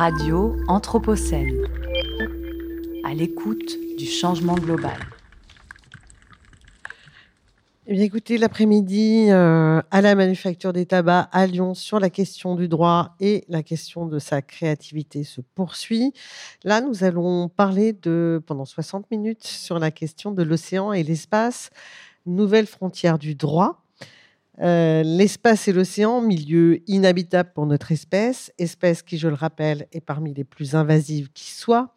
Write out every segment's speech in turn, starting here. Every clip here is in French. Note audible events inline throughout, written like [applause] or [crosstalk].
Radio Anthropocène. À l'écoute du changement global. Eh écoutez, l'après-midi, euh, à la Manufacture des Tabacs à Lyon, sur la question du droit et la question de sa créativité se poursuit. Là, nous allons parler de, pendant 60 minutes sur la question de l'océan et l'espace, nouvelle frontière du droit. Euh, l'espace et l'océan, milieu inhabitable pour notre espèce, espèce qui, je le rappelle, est parmi les plus invasives qui soient,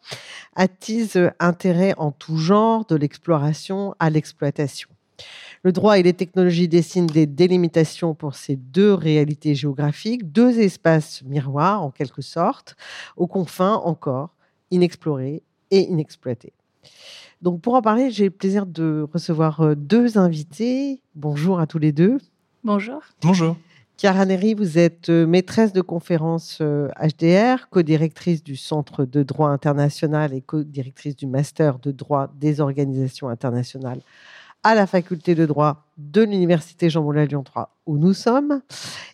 attise intérêt en tout genre, de l'exploration à l'exploitation. Le droit et les technologies dessinent des délimitations pour ces deux réalités géographiques, deux espaces miroirs en quelque sorte, aux confins encore inexplorés et inexploités. Donc pour en parler, j'ai le plaisir de recevoir euh, deux invités. Bonjour à tous les deux. Bonjour. Bonjour. Chiara Neri, vous êtes euh, maîtresse de conférence HDR, euh, co-directrice du Centre de droit international et co-directrice du Master de droit des organisations internationales à la faculté de droit de l'Université Jean Moulin Lyon 3 où nous sommes.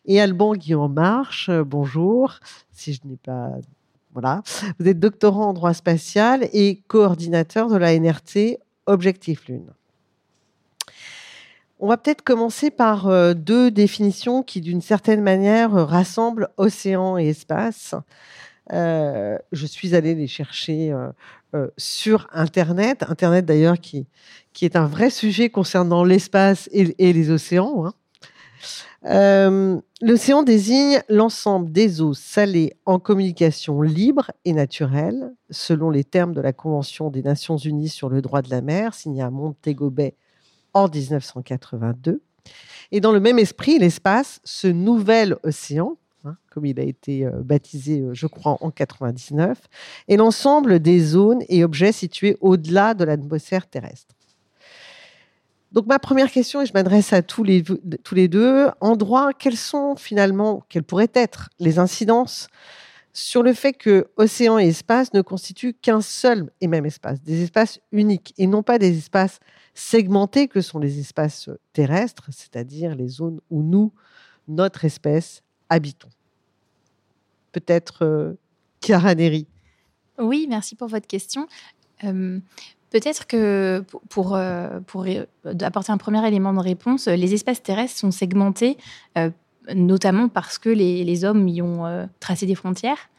Et Alban Guillaume Marche, bonjour. Si je n'ai pas. Voilà. Vous êtes doctorant en droit spatial et coordinateur de la NRT Objectif Lune. On va peut-être commencer par euh, deux définitions qui, d'une certaine manière, rassemblent océan et espace. Euh, je suis allée les chercher euh, sur Internet. Internet, d'ailleurs, qui, est un vrai sujet concernant l'espace et, les océans. Hein. Euh, l'océan désigne l'ensemble des eaux salées en communication libre et naturelle, selon les termes de la Convention des Nations Unies sur le droit de la mer, signée à Montego Bay en 1982. Et dans le même esprit, l'espace, ce nouvel océan, hein, comme il a été euh, baptisé, euh, je crois, en 99, est l'ensemble des zones et objets situés au-delà de l'atmosphère terrestre. Donc ma première question, et je m'adresse à tous les, tous les deux, en droit, quelles sont finalement, quelles pourraient être les incidences sur le fait que océan et espace ne constituent qu'un seul et même espace, des espaces uniques et non pas des espaces segmentés que sont les espaces terrestres, c'est-à-dire les zones où nous, notre espèce, habitons. Peut-être euh, Neri. Oui, merci pour votre question. Euh, Peut-être que pour, euh, euh, apporter un premier élément de réponse, les espaces terrestres sont segmentés, notamment parce que les, hommes y ont tracé des frontières.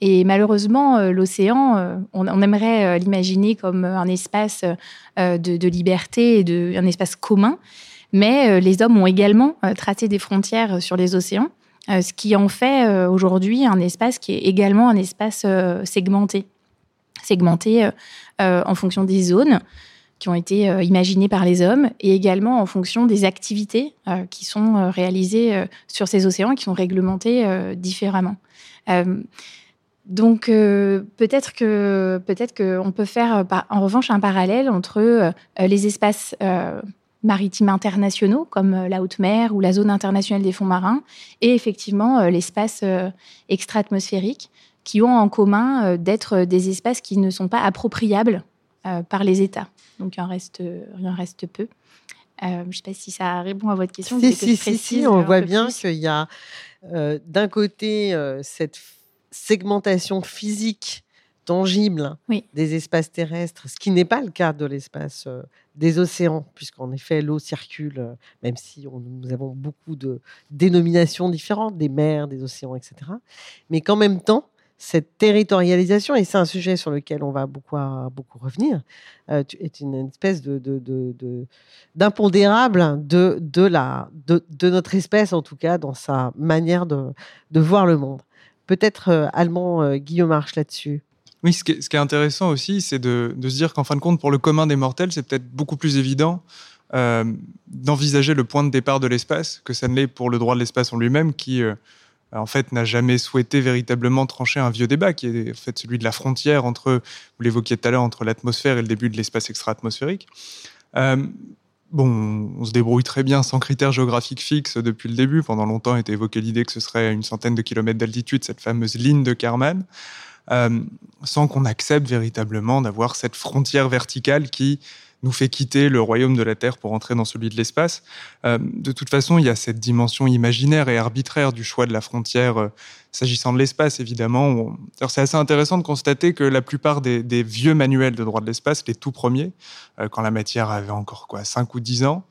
Et malheureusement, l'océan, on, aimerait l'imaginer comme un espace de, liberté et un espace commun, mais les hommes ont également tracé des frontières sur les océans, ce qui en fait aujourd'hui un espace qui est également un espace segmenté. Segmenté euh, en fonction des zones qui ont été euh, imaginées par les hommes et également en fonction des activités euh, qui sont réalisées sur ces océans et qui sont réglementées différemment. donc peut-être que peut-être qu'on peut faire en revanche un parallèle entre les espaces maritimes internationaux comme la haute mer ou la zone internationale des fonds marins et effectivement l'espace extra-atmosphérique qui ont en commun euh, d'être des espaces qui ne sont pas appropriables euh, par les États. Donc il en reste, il en reste peu. Euh, je ne sais pas si ça répond à votre question. Si, si, si, si, on voit bien qu'il y a d'un côté cette segmentation physique tangible des espaces terrestres, ce qui n'est pas le cas de l'espace des océans, puisqu'en effet l'eau circule, même si nous avons beaucoup de dénominations différentes, des mers, des océans, etc. Mais qu'en même temps, cette territorialisation, et c'est un sujet sur lequel on va beaucoup, beaucoup revenir, euh, est une espèce de, d'impondérable de, de, la, de, notre espèce, en tout cas, dans sa manière de, voir le monde. Peut-être euh, allemand euh, Guillaume Marche là-dessus. Oui, ce qui, est, ce qui est intéressant aussi, c'est de, se dire qu'en fin de compte, pour le commun des mortels, c'est peut-être beaucoup plus évident d'envisager le point de départ de l'espace que ça ne l'est pour le droit de l'espace en lui-même, qui en fait, n'a jamais souhaité véritablement trancher un vieux débat, qui est en fait celui de la frontière entre, vous l'évoquiez tout à l'heure, entre l'atmosphère et le début de l'espace extra-atmosphérique. Euh, bon, on se débrouille très bien sans critères géographiques fixes depuis le début. Pendant longtemps, a été évoquée l'idée que ce serait à une centaine de kilomètres d'altitude, cette fameuse ligne de Kármán, euh, sans qu'on accepte véritablement d'avoir cette frontière verticale qui nous fait quitter le royaume de la Terre pour entrer dans celui de l'espace. Euh, de toute façon, il y a cette dimension imaginaire et arbitraire du choix de la frontière euh, s'agissant de l'espace, évidemment. C'est assez intéressant de constater que la plupart des, vieux manuels de droit de l'espace, les tout premiers, euh, quand la matière avait encore quoi, 5 ou 10 ans,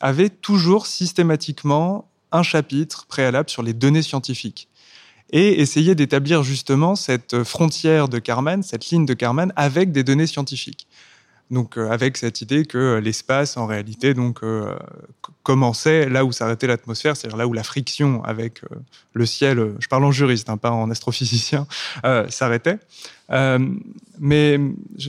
avaient toujours systématiquement un chapitre préalable sur les données scientifiques et essayer d'établir justement cette frontière de Karman, cette ligne de Karman avec des données scientifiques. Donc euh, avec cette idée que euh, l'espace, en réalité, donc euh, commençait là où s'arrêtait l'atmosphère, c'est-à-dire là où la friction avec le ciel, je parle en juriste, hein, pas en astrophysicien, s'arrêtait. Euh, mais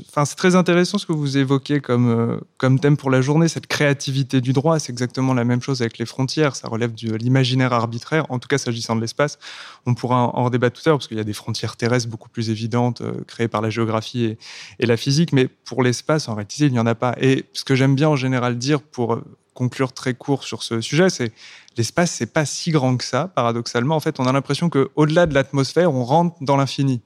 enfin, c'est très intéressant ce que vous évoquez comme, euh, comme thème pour la journée, cette créativité du droit. C'est exactement la même chose avec les frontières. Ça relève de l'imaginaire arbitraire, en tout cas s'agissant de l'espace. On pourra en, redébattre tout à l'heure, parce qu'il y a des frontières terrestres beaucoup plus évidentes, euh, créées par la géographie et, la physique. Mais pour l'espace, en réalité, il n'y en a pas. Et ce que j'aime bien en général dire pour conclure très court sur ce sujet, c'est l'espace, c'est pas si grand que ça, paradoxalement. En fait, on a l'impression qu'au-delà de l'atmosphère, on rentre dans l'infini.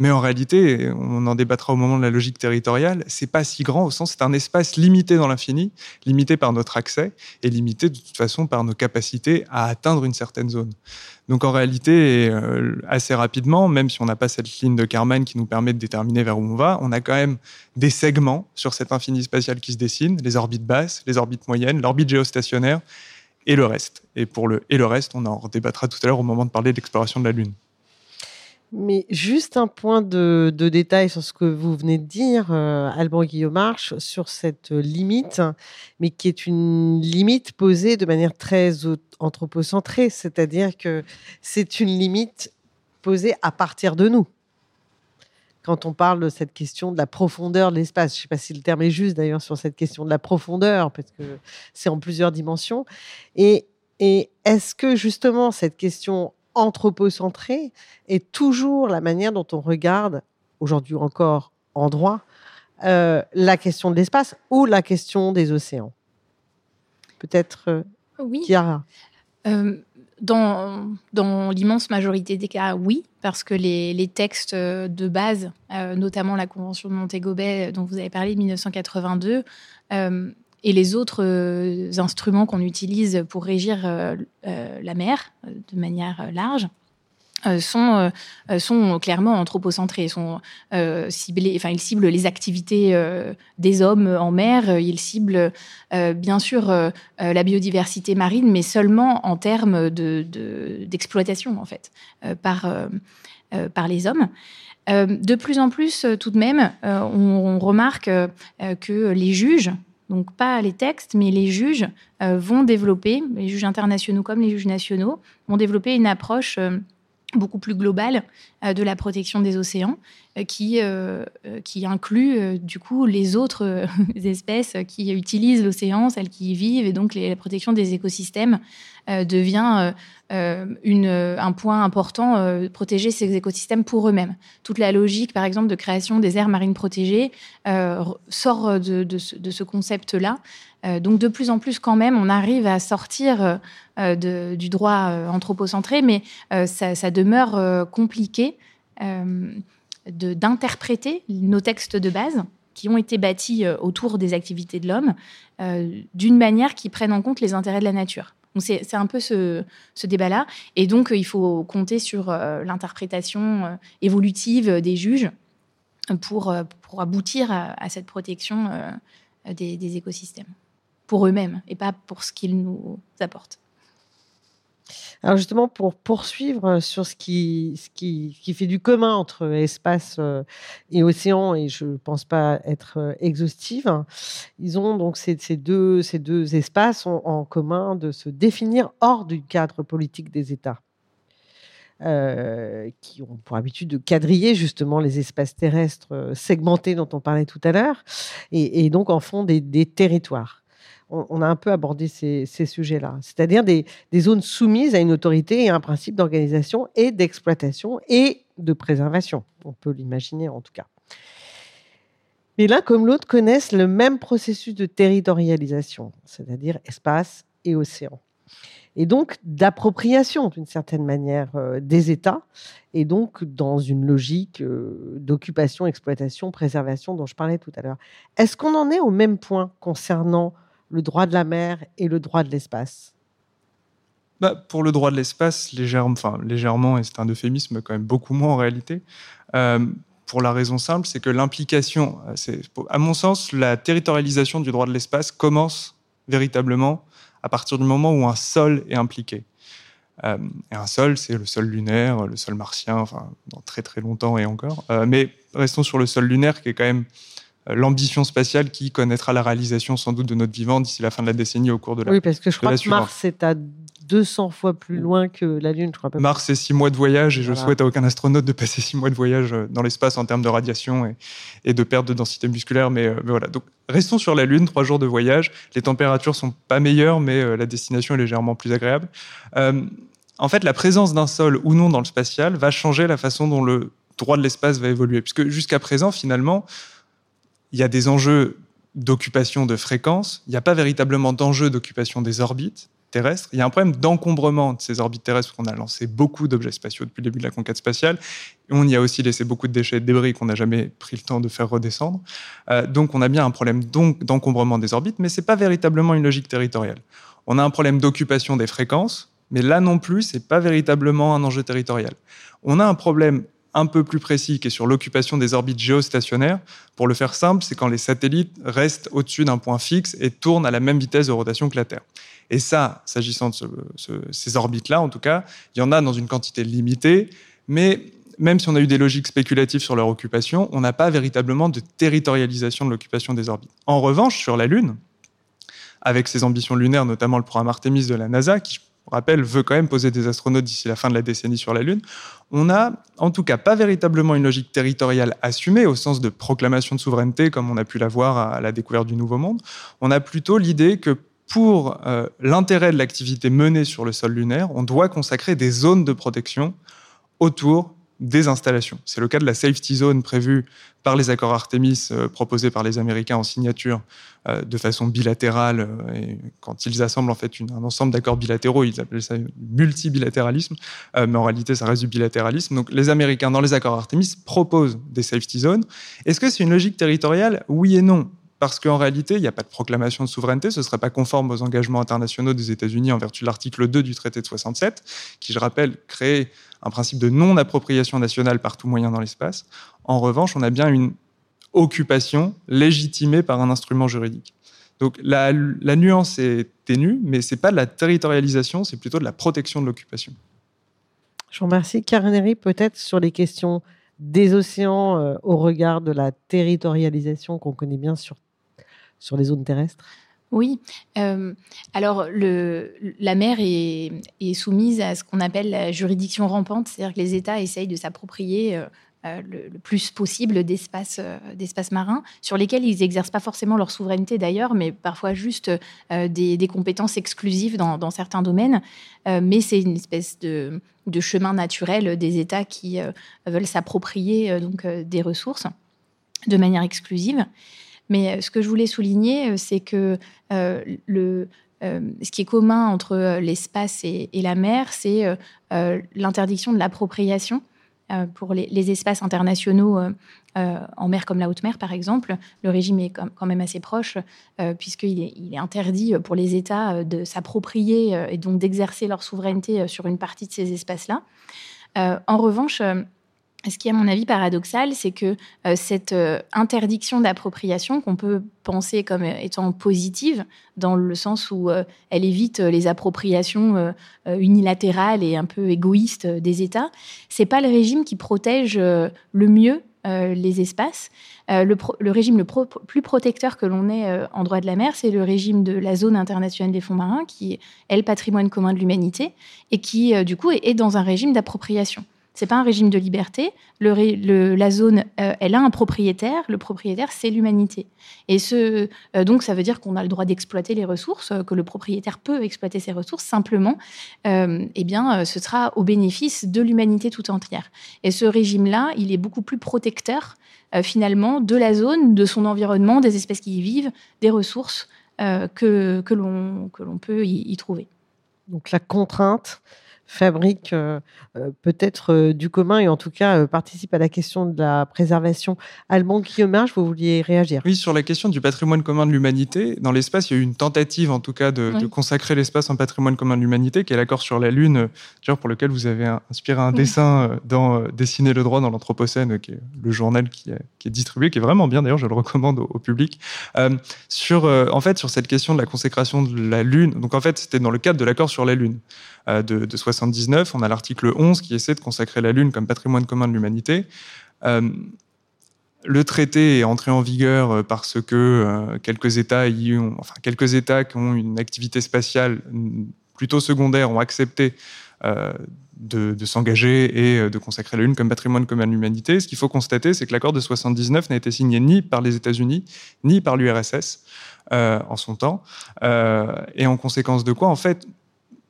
Mais en réalité, on en débattra au moment de la logique territoriale, c'est pas si grand au sens c'est un espace limité dans l'infini, limité par notre accès et limité de toute façon par nos capacités à atteindre une certaine zone. Donc en réalité, euh, assez rapidement, même si on n'a pas cette ligne de Karman qui nous permet de déterminer vers où on va, on a quand même des segments sur cet infini spatial qui se dessine, les orbites basses, les orbites moyennes, l'orbite géostationnaire et le reste. Et pour le et le reste, on en débattra tout à l'heure au moment de parler de l'exploration de la Lune. Mais juste un point de, détail sur ce que vous venez de dire, euh, Alban Guillaume-Marche, sur cette limite, mais qui est une limite posée de manière très anthropocentrée, c'est-à-dire que c'est une limite posée à partir de nous. Quand on parle de cette question de la profondeur de l'espace, je ne sais pas si le terme est juste d'ailleurs sur cette question de la profondeur, parce que c'est en plusieurs dimensions. Et est-ce que justement cette question anthropocentré est toujours la manière dont on regarde, aujourd'hui encore en droit, euh, la question de l'espace ou la question des océans. Peut-être euh, oui. Chiara. Euh, dans, dans l'immense majorité des cas, oui, parce que les, les textes de base, notamment la Convention de Montego Bay dont vous avez parlé de 1982, et les autres euh, instruments qu'on utilise pour régir euh, euh, la mer de manière large sont, sont clairement anthropocentrés, sont ciblés, enfin ils ciblent les activités des hommes en mer, ils ciblent bien sûr la biodiversité marine, mais seulement en termes d'exploitation de, en fait par, par les hommes. de plus en plus, tout de même, on, remarque que les juges donc pas les textes, mais les juges euh, vont développer, les juges internationaux comme les juges nationaux, vont développer une approche euh, beaucoup plus globale euh, de la protection des océans, qui, qui inclut du coup les autres [laughs] espèces qui utilisent l'océan, celles qui y vivent, et donc la protection des écosystèmes devient un point important, protéger ces écosystèmes pour eux-mêmes. Toute la logique, par exemple, de création des aires marines protégées sort de, ce concept-là. Euh, donc de plus en plus quand même, on arrive à sortir euh, du droit euh, anthropocentré, mais ça, demeure compliqué d'interpréter nos textes de base qui ont été bâtis autour des activités de l'homme d'une manière qui prenne en compte les intérêts de la nature. C'est un peu ce, débat-là. Et donc, il faut compter sur l'interprétation évolutive des juges pour, pour aboutir à, cette protection des écosystèmes pour eux-mêmes et pas pour ce qu'ils nous apportent. Alors justement, pour poursuivre sur ce qui, ce qui, qui fait du commun entre espace euh, et océan, et je ne pense pas être euh, exhaustive, ils ont donc ces, ces, deux, ces deux espaces ont en commun de se définir hors du cadre politique des États. Euh, qui ont pour habitude de quadriller justement les espaces terrestres segmentés dont on parlait tout à l'heure, et, donc en font des territoires on, a un peu abordé ces, sujets-là, c'est-à-dire des, zones soumises à une autorité et à un principe d'organisation et d'exploitation et de préservation. On peut l'imaginer en tout cas. Mais l'un comme l'autre connaissent le même processus de territorialisation, c'est-à-dire espace et océan. et donc d'appropriation d'une certaine manière des États, et donc dans une logique d'occupation, exploitation, préservation dont je parlais tout à l'heure. Est-ce qu'on en est au même point concernant le droit de la mer et le droit de l'espace bah, pour le droit de l'espace, légèrement, enfin, légèrement, et c'est un euphémisme quand même beaucoup moins en réalité, euh, pour la raison simple, c'est que l'implication, à mon sens, la territorialisation du droit de l'espace commence véritablement à partir du moment où un sol est impliqué. Euh, et un sol, c'est le sol lunaire, le sol martien, enfin, dans très très longtemps et encore. Euh, mais restons sur le sol lunaire, qui est quand même l'ambition spatiale qui connaîtra la réalisation sans doute de notre vivant d'ici la fin de la décennie au cours de la Oui, parce que je crois que Mars est à 200 fois plus loin que la Lune, je crois. Pas Mars, c'est six mois de voyage et je souhaite à aucun astronaute de passer six mois de voyage euh, dans l'espace en termes de radiation et, de perte de densité musculaire. Mais, euh, mais, voilà. Donc, restons sur la Lune, trois jours de voyage. Les températures sont pas meilleures, mais euh, la destination est légèrement plus agréable. en fait, la présence d'un sol ou non dans le spatial va changer la façon dont le droit de l'espace va évoluer. Puisque jusqu'à présent, finalement, il y a des enjeux d'occupation de fréquence, il n'y a pas véritablement d'enjeu d'occupation des orbites terrestres. Il y a un problème d'encombrement de ces orbites terrestres, qu'on a lancé beaucoup d'objets spatiaux depuis le début de la conquête spatiale. Et on y a aussi laissé beaucoup de déchets et de débris qu'on n'a jamais pris le temps de faire redescendre. Euh, donc on a bien un problème d'encombrement des orbites, mais ce n'est pas véritablement une logique territoriale. On a un problème d'occupation des fréquences, mais là non plus, ce n'est pas véritablement un enjeu territorial. On a un problème un peu plus précis qui est sur l'occupation des orbites géostationnaires. Pour le faire simple, c'est quand les satellites restent au-dessus d'un point fixe et tournent à la même vitesse de rotation que la Terre. Et ça, s'agissant de ces orbites-là, en tout cas, il y en a dans une quantité limitée, mais même si on a eu des logiques spéculatives sur leur occupation, on n'a pas véritablement de territorialisation de l'occupation des orbites. En revanche, sur la Lune, avec ses ambitions lunaires, notamment le programme Artemis de la NASA, qui, je rappelle, veut quand même poser des astronautes d'ici la fin de la décennie sur la Lune, on n'a en tout cas pas véritablement une logique territoriale assumée au sens de proclamation de souveraineté comme on a pu l'avoir à la découverte du Nouveau Monde. On a plutôt l'idée que pour euh, l'intérêt de l'activité menée sur le sol lunaire, on doit consacrer des zones de protection autour des installations. C'est le cas de la safety zone prévue par les accords Artemis euh, proposés par les Américains en signature euh, de façon bilatérale. et quand ils assemblent en fait un ensemble d'accords bilatéraux, ils appellent ça multibilatéralisme, mais en réalité ça reste du bilatéralisme. Donc les Américains dans les accords Artemis proposent des safety zones. Est-ce que c'est une logique territoriale? Oui et non parce qu'en réalité, il n'y a pas de proclamation de souveraineté, ce ne serait pas conforme aux engagements internationaux des États-Unis en vertu de l'article 2 du traité de 67, qui, je rappelle, crée un principe de non-appropriation nationale par tout moyen dans l'espace. En revanche, on a bien une occupation légitimée par un instrument juridique. Donc la, nuance est ténue, mais ce n'est pas de la territorialisation, c'est plutôt de la protection de l'occupation. Je vous remercie. Karen peut-être sur les questions des océans euh, au regard de la territorialisation qu'on connaît bien sur sur les zones terrestres? Oui. Euh, alors, la mer est, soumise à ce qu'on appelle la juridiction rampante, c'est-à-dire que les États essayent de s'approprier euh, euh, le, plus possible d'espaces marins, sur lesquels ils n'exercent pas forcément leur souveraineté d'ailleurs, mais parfois juste des, compétences exclusives dans, certains domaines. mais c'est une espèce de, de, chemin naturel des États qui veulent s'approprier donc des ressources de manière exclusive. Mais euh, ce que je voulais souligner, euh, c'est que euh, le, ce qui est commun entre l'espace et, la mer, c'est l'interdiction de l'appropriation pour les, espaces internationaux en mer comme la haute mer, par exemple. Le régime est quand même assez proche, puisqu'il est, il est, interdit pour les États de s'approprier et donc d'exercer leur souveraineté sur une partie de ces espaces-là. en revanche, ce qui est à mon avis paradoxal, c'est que euh, cette euh, interdiction d'appropriation, qu'on peut penser comme euh, étant positive, dans le sens où elle évite les appropriations unilatérales et un peu égoïstes des États, c'est pas le régime qui protège le mieux les espaces. Le, régime le plus protecteur que l'on ait en droit de la mer, c'est le régime de la zone internationale des fonds marins, qui est le patrimoine commun de l'humanité, et qui, du coup, est dans un régime d'appropriation. C'est pas un régime de liberté. La zone, euh, elle a un propriétaire. Le propriétaire, c'est l'humanité. Et euh, donc, ça veut dire qu'on a le droit d'exploiter les ressources, euh, que le propriétaire peut exploiter ses ressources. Simplement, eh bien, ce sera au bénéfice de l'humanité tout entière. Et ce régime-là, il est beaucoup plus protecteur finalement de la zone, de son environnement, des espèces qui y vivent, des ressources que l'on peut y trouver. Donc la contrainte fabrique euh, euh, peut-être euh, du commun et en tout cas participe à la question de la préservation. Alban Guillaume Marge, vous vouliez réagir? Oui, sur la question du patrimoine commun de l'humanité, dans l'espace, il y a eu une tentative en tout cas de, consacrer l'espace en patrimoine commun de l'humanité, qui est l'accord sur la Lune, pour lequel vous avez inspiré un dessin dans Dessiner le droit dans l'Anthropocène, qui est le journal qui est, distribué, qui est vraiment bien d'ailleurs, je le recommande au, public. sur, en fait, sur cette question de la consécration de la Lune, donc en fait, c'était dans le cadre de l'accord sur la Lune. Euh, de, de 79. On a l'article 11 qui essaie de consacrer la Lune comme patrimoine commun de l'humanité. Euh, le traité est entré en vigueur euh, parce que quelques États enfin quelques États qui ont une activité spatiale plutôt secondaire ont accepté de, s'engager et de consacrer la Lune comme patrimoine commun de l'humanité. Ce qu'il faut constater, c'est que l'accord de 79 n'a été signé ni par les États-Unis ni par l'URSS en son temps, et en conséquence de quoi, en fait,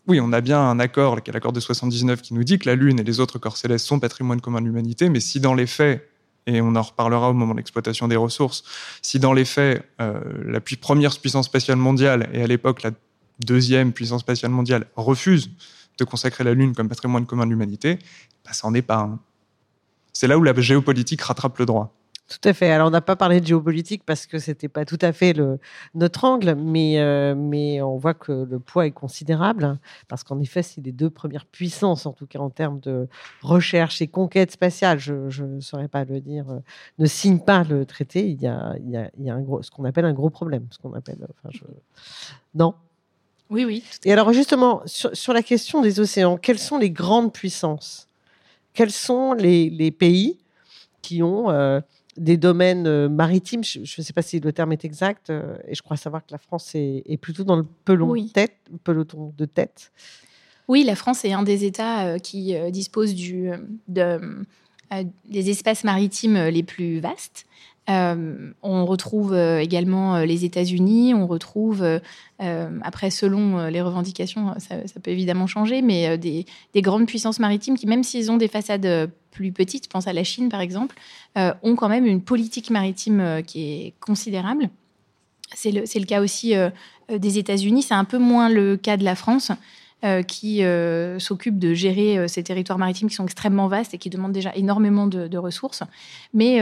oui, on a bien un accord, qui est l'accord de 79, qui nous dit que la Lune et les autres corps célestes sont patrimoine commun de l'humanité, mais si dans les faits, et on en reparlera au moment de l'exploitation des ressources, si dans les faits, euh, la première puissance spatiale mondiale, et à l'époque la deuxième puissance spatiale mondiale, refuse de consacrer la Lune comme patrimoine commun de l'humanité, bah, ça n'en est pas un. C'est là où la géopolitique rattrape le droit. Tout à fait. Alors, on n'a pas parlé de géopolitique parce que c'était pas tout à fait le, notre angle, mais, euh, mais on voit que le poids est considérable parce qu'en effet, c'est les deux premières puissances, en tout cas en termes de recherche et conquête spatiale, je ne saurais pas le dire, euh, ne signent pas le traité. Il y a, il y a, il y a un gros, ce qu'on appelle un gros problème. Ce qu'on appelle, enfin, je... Non? Oui, oui. Et alors, justement, sur, sur, la question des océans, quelles sont les grandes puissances? Quels sont les, les pays qui ont. Euh, des domaines euh, maritimes. Je ne sais pas si le terme est exact, euh, et je crois savoir que la France est, plutôt dans le tête, peloton de tête. Oui, la France est un des États euh, qui dispose du, des espaces maritimes les plus vastes. On retrouve également les États-Unis, on retrouve, après selon les revendications, ça, peut évidemment changer, mais des, des, grandes puissances maritimes qui, même s'ils ont des façades plus petites, pense à la Chine par exemple, euh, ont quand même une politique maritime euh, qui est considérable. C'est le, cas aussi euh, des États-Unis, c'est un peu moins le cas de la France. qui s'occupe de gérer ces territoires maritimes qui sont extrêmement vastes et qui demandent déjà énormément de, ressources. Mais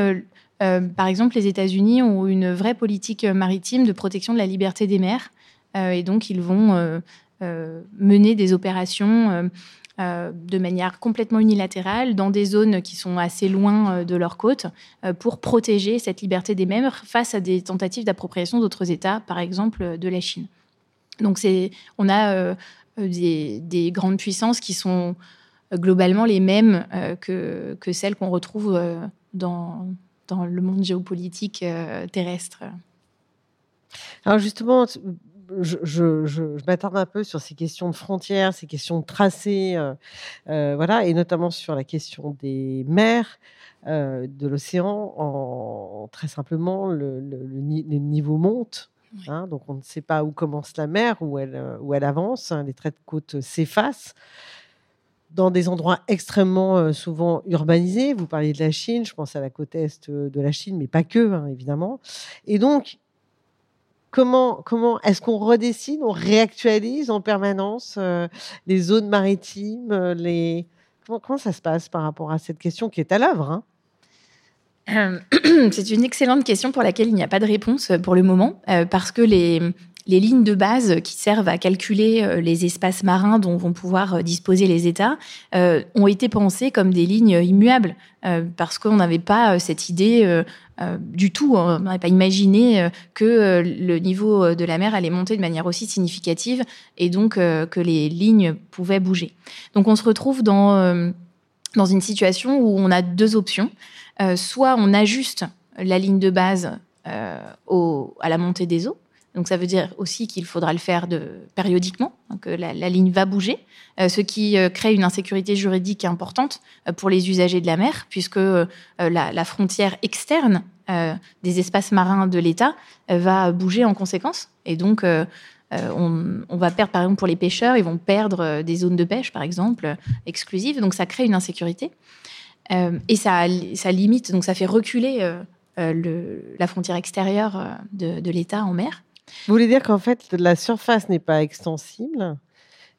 par exemple, les États-Unis ont une vraie politique maritime de protection de la liberté des mers. et donc, ils vont mener des opérations euh, de manière complètement unilatérale dans des zones qui sont assez loin euh, de leur côte euh, pour protéger cette liberté des mers face à des tentatives d'appropriation d'autres États, par exemple de la Chine. Donc on a des, grandes puissances qui sont globalement les mêmes que, celles qu'on retrouve dans, dans le monde géopolitique terrestre. Alors justement, je, m'attarde un peu sur ces questions de frontières, ces questions de tracés, euh, euh, voilà, et notamment sur la question des mers, euh, de l'océan. En, très simplement, le, niveau monte. Hein, donc on ne sait pas où commence la mer, où elle, où elle avance. Hein, les traits de côte s'effacent dans des endroits extrêmement souvent urbanisés. Vous parliez de la Chine, je pense à la côte est de la Chine, mais pas que, hein, évidemment. Et donc, comment, comment est-ce qu'on redessine, on réactualise en permanence euh, les zones maritimes euh. Comment, ça se passe par rapport à cette question qui est à l'œuvre hein? Euh, [clears throat] C'est une excellente question pour laquelle il n'y a pas de réponse pour le moment, parce que les, les lignes de base qui servent à calculer les espaces marins dont vont pouvoir disposer les États ont été pensées comme des lignes immuables, parce qu'on n'avait pas cette idée euh, du tout. On n'aurait pas imaginé euh, que euh, le niveau de la mer allait monter de manière aussi significative et donc que les lignes pouvaient bouger. Donc on se retrouve dans, dans une situation où on a deux options. soit on ajuste la ligne de base à la montée des eaux, donc ça veut dire aussi qu'il faudra le faire périodiquement, que la, ligne va bouger, ce qui crée une insécurité juridique importante pour les usagers de la mer, puisque la, frontière externe euh, des espaces marins de l'État euh, va bouger en conséquence. Et donc, euh, on, va perdre, par exemple, pour les pêcheurs, ils vont perdre des zones de pêche, par exemple, exclusives. Donc, ça crée une insécurité. et ça, limite, donc ça fait reculer la frontière extérieure de l'État en mer. Vous voulez dire qu'en fait, la surface n'est pas extensible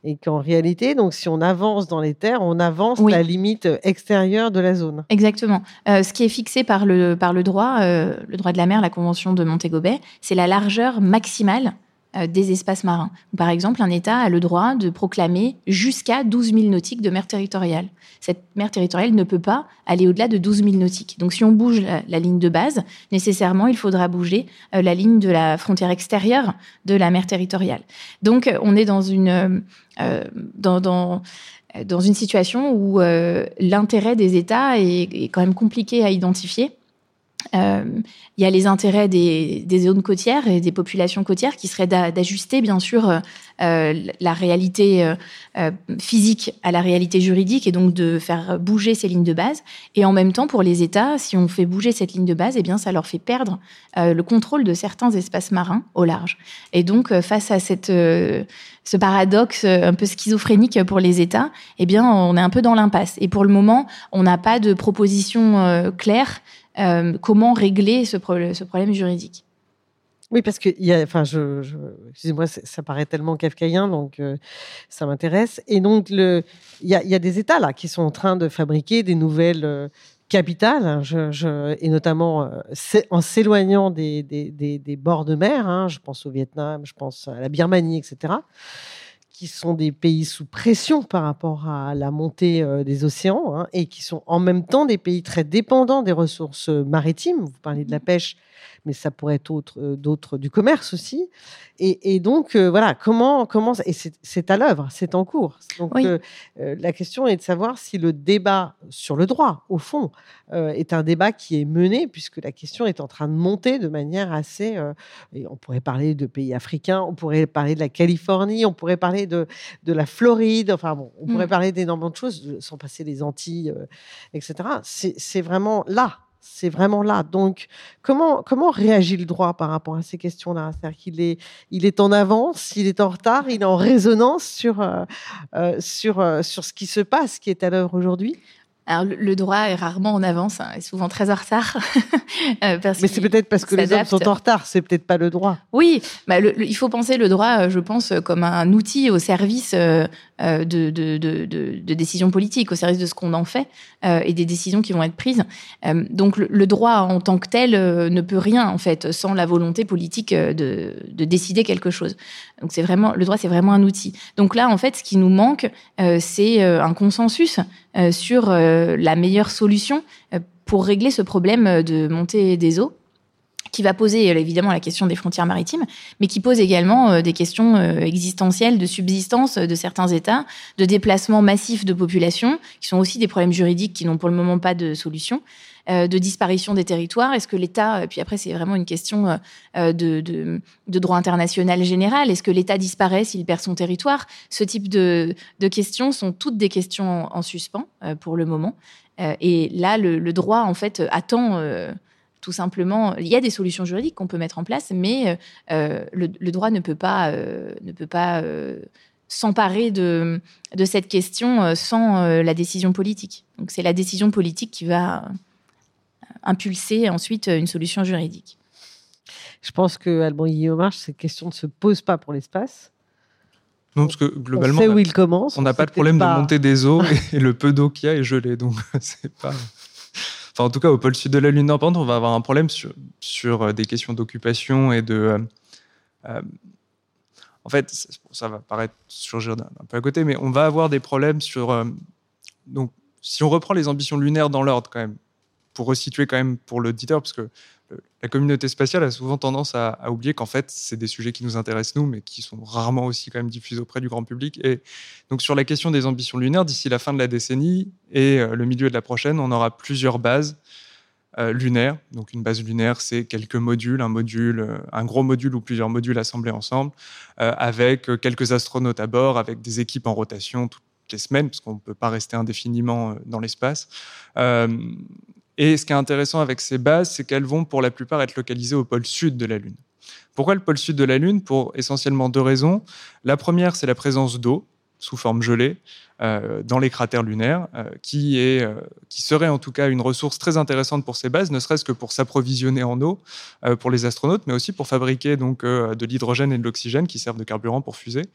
et qu'en réalité, donc si on avance dans les terres, on avance la limite extérieure de la zone. Exactement. ce qui est fixé par le, par le droit, le droit de la mer, la Convention de Montego Bay, c'est la largeur maximale euh, des espaces marins. Par exemple, un État a le droit de proclamer jusqu'à 12 000 nautiques de mer territoriale. Cette mer territoriale ne peut pas aller au-delà de 12 000 nautiques. Donc, si on bouge la, ligne de base, nécessairement, il faudra bouger euh, la ligne de la frontière extérieure de la mer territoriale. Donc, euh, on est dans une, dans, dans, une situation où l'intérêt des États est, quand même compliqué à identifier. Euh, il y a les intérêts des, zones côtières et des populations côtières qui seraient d'ajuster, bien sûr, euh, euh, la réalité physique à la réalité juridique et donc de faire bouger ces lignes de base. Et en même temps, pour les États, si on fait bouger cette ligne de base, eh bien, ça leur fait perdre le contrôle de certains espaces marins au large. Et donc, face à ce paradoxe un peu schizophrénique pour les États, eh bien, on est un peu dans l'impasse. Et pour le moment, on n'a pas de proposition claire euh, comment régler ce, problème juridique? Oui, parce que, enfin, excusez-moi, ça paraît tellement kafkaïen, donc euh, ça m'intéresse. Et donc, il y, a, des États là qui sont en train de fabriquer des nouvelles euh, capitales, hein, et notamment en s'éloignant des, des, bords de mer. Hein, je pense au Vietnam, je pense à la Birmanie, etc qui sont des pays sous pression par rapport à la montée euh, des océans hein, et qui sont en même temps des pays très dépendants des ressources maritimes. Vous parlez de la mmh. pêche, mais ça pourrait être autre, euh, d'autres du commerce aussi. Et, donc, euh, voilà, comment, comment et c'est à l'œuvre, c'est en cours. Donc, la question est de savoir si le débat sur le droit, au fond, est un débat qui est mené, puisque la question est en train de monter de manière assez. et on pourrait parler de pays africains, on pourrait parler de la Californie, on pourrait parler de, de la Floride, enfin bon, on pourrait mmh. parler d'énormément de choses, sans passer les Antilles, etc. C'est vraiment là c'est vraiment là. Donc, comment, comment réagit le droit par rapport à ces questions-là? C'est-à-dire qu'il est, il est en avance, il est en retard, il est en résonance sur, euh, euh, sur, euh, sur ce qui se passe, qui est à l'œuvre aujourd'hui? Alors, le droit est rarement en avance, hein, est souvent très en retard. [laughs] Euh, Mais c'est peut-être parce que les hommes sont en retard, c'est peut-être pas le droit. Oui, bah il faut penser le droit, euh, je pense, comme un outil au service euh, de, de, de, de, décisions politiques, au service de ce qu'on en fait et des décisions qui vont être prises. donc le, droit en tant que tel ne peut rien, en fait, sans la volonté politique de, de décider quelque chose. Donc c'est vraiment le droit, c'est vraiment un outil. Donc là, en fait, ce qui nous manque, c'est un consensus sur la meilleure solution euh, pour régler ce problème de montée des eaux qui va poser euh, évidemment la question des frontières maritimes, mais qui pose également euh, des questions existentielles de subsistance de certains États, de déplacement massif de population, qui sont aussi des problèmes juridiques qui n'ont pour le moment pas de solution, de disparition des territoires. Est-ce que l'État, puis après c'est vraiment une question de, de, droit international général, est-ce que l'État disparaît s'il perd son territoire? Ce type de, questions sont toutes des questions en, suspens pour le moment. Euh, et là, le, droit, en fait, attend euh, tout simplement. Il y a des solutions juridiques qu'on peut mettre en place, mais euh, le, droit ne peut pas, ne peut pas s'emparer de, de cette question sans la décision politique. Donc, c'est la décision politique qui va impulser ensuite une solution juridique. Je pense que Alban Guillaume, cette question ne se pose pas pour l'espace. Non, parce que globalement, on, où il commence, on n'a pas de problème de monter des eaux [laughs] et, le peu d'eau qu'il y a est gelé. Donc, [laughs] c'est pas. Enfin, en tout cas, au pôle sud de la Lune, non, on va avoir un problème sur, sur euh, des questions d'occupation et de. Euh, euh, en fait, ça va paraître surgir un peu à côté, mais on va avoir des problèmes sur. donc, si on reprend les ambitions lunaires dans l'ordre, quand même, pour resituer quand même pour l'auditeur, parce que la communauté spatiale a souvent tendance à, oublier qu'en fait, c'est des sujets qui nous intéressent nous, mais qui sont rarement aussi quand même diffusés auprès du grand public. Et donc sur la question des ambitions lunaires, d'ici la fin de la décennie et euh, le milieu de la prochaine, on aura plusieurs bases euh, lunaires. Donc une base lunaire, c'est quelques modules, un module, euh, un gros module ou plusieurs modules assemblés ensemble, avec quelques astronautes à bord, avec des équipes en rotation toutes les semaines, parce qu'on ne peut pas rester indéfiniment dans l'espace. Et ce qui est intéressant avec ces bases, c'est qu'elles vont pour la plupart être localisées au pôle sud de la Lune. Pourquoi le pôle sud de la Lune? Pour essentiellement deux raisons. La première, c'est la présence d'eau sous forme gelée. Euh, dans les cratères lunaires, euh, qui, est, euh, qui serait en tout cas une ressource très intéressante pour ces bases, ne serait-ce que pour s'approvisionner en eau pour les astronautes, mais aussi pour fabriquer donc, de l'hydrogène et de l'oxygène qui servent de carburant pour fusées.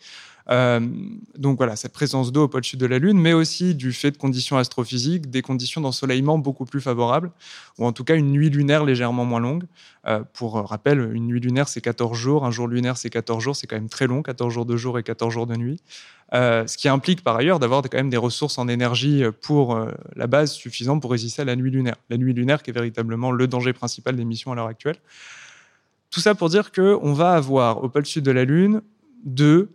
donc voilà, cette présence d'eau au pôle sud de la Lune, mais aussi du fait de conditions astrophysiques, des conditions d'ensoleillement beaucoup plus favorables, ou en tout cas une nuit lunaire légèrement moins longue. pour rappel, une nuit lunaire, c'est 14 jours, un jour lunaire, c'est 14 jours, c'est quand même très long, 14 jours de jour et 14 jours de nuit. Ce qui implique par ailleurs d'avoir quand même des ressources en énergie pour euh, la base suffisantes pour résister à la nuit lunaire. La nuit lunaire qui est véritablement le danger principal des missions à l'heure actuelle. Tout ça pour dire qu'on va avoir au pôle sud de la Lune deux,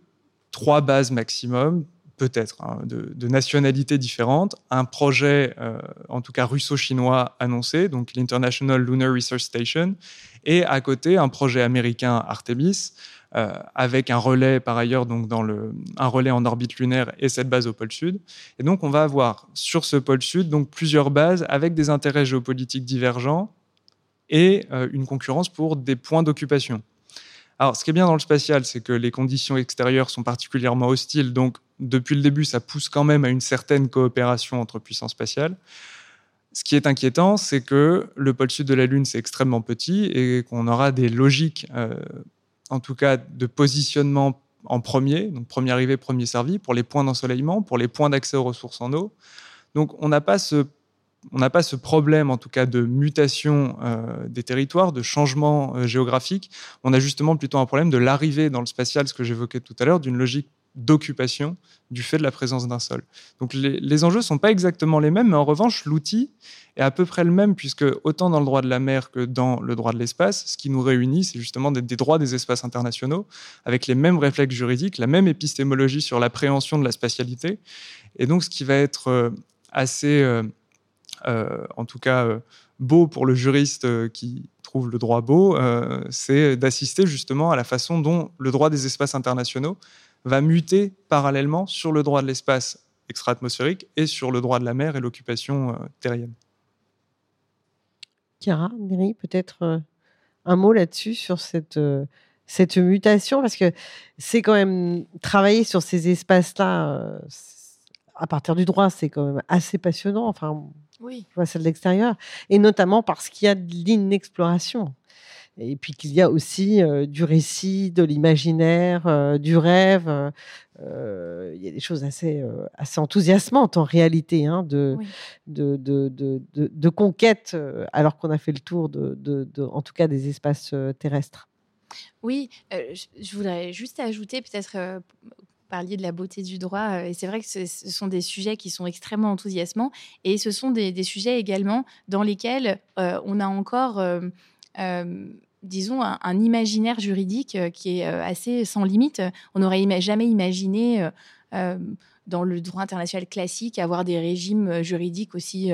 trois bases maximum, peut-être, hein, de, nationalités différentes. Un projet, euh, en tout cas russo-chinois, annoncé, donc l'International Lunar Research Station, et à côté un projet américain Artemis, euh, avec un relais par ailleurs donc dans le, un relais en orbite lunaire et cette base au pôle sud. Et donc on va avoir sur ce pôle sud donc plusieurs bases avec des intérêts géopolitiques divergents et euh, une concurrence pour des points d'occupation. Alors, ce qui est bien dans le spatial, c'est que les conditions extérieures sont particulièrement hostiles, donc depuis le début, ça pousse quand même à une certaine coopération entre puissances spatiales. Ce qui est inquiétant, c'est que le pôle sud de la Lune, c'est extrêmement petit et qu'on aura des logiques euh, en tout cas de positionnement en premier, donc premier arrivé, premier servi, pour les points d'ensoleillement, pour les points d'accès aux ressources en eau. Donc on n'a pas ce on n'a pas ce problème, en tout cas, de mutation euh, des territoires, de changement euh, géographique. On a justement plutôt un problème de l'arrivée dans le spatial, ce que j'évoquais tout à l'heure, d'une logique d'occupation du fait de la présence d'un sol. Donc les, enjeux ne sont pas exactement les mêmes, mais en revanche, l'outil est à peu près le même, puisque autant dans le droit de la mer que dans le droit de l'espace, ce qui nous réunit, c'est justement des, droits des espaces internationaux, avec les mêmes réflexes juridiques, la même épistémologie sur l'appréhension de la spatialité. Et donc ce qui va être euh, assez, euh, euh, en tout cas, beau pour le juriste qui trouve le droit beau, c'est d'assister justement à la façon dont le droit des espaces internationaux va muter parallèlement sur le droit de l'espace extra-atmosphérique et sur le droit de la mer et l'occupation euh, terrienne. Chiara, Neri, peut-être euh, un mot là-dessus, sur cette, euh, cette mutation, parce que c'est quand même travailler sur ces espaces-là, à partir du droit, c'est quand même assez passionnant. Enfin, oui. vois ça de l'extérieur, et notamment parce qu'il y a de l'inexploration et puis qu'il y a aussi du récit, de l'imaginaire, du rêve. il y a des choses assez, assez enthousiasmantes en réalité, hein, de, de, de, de, de, conquête, alors qu'on a fait le tour, de, en tout cas, des espaces terrestres. Oui, je voudrais juste ajouter peut-être parliez de la beauté du droit, et c'est vrai que ce, sont des sujets qui sont extrêmement enthousiasmants, et ce sont des, des sujets également dans lesquels on a encore euh, disons, un, imaginaire juridique euh, qui est euh, assez sans limite. On n'aurait jamais imaginé dans le droit international classique, avoir des régimes juridiques aussi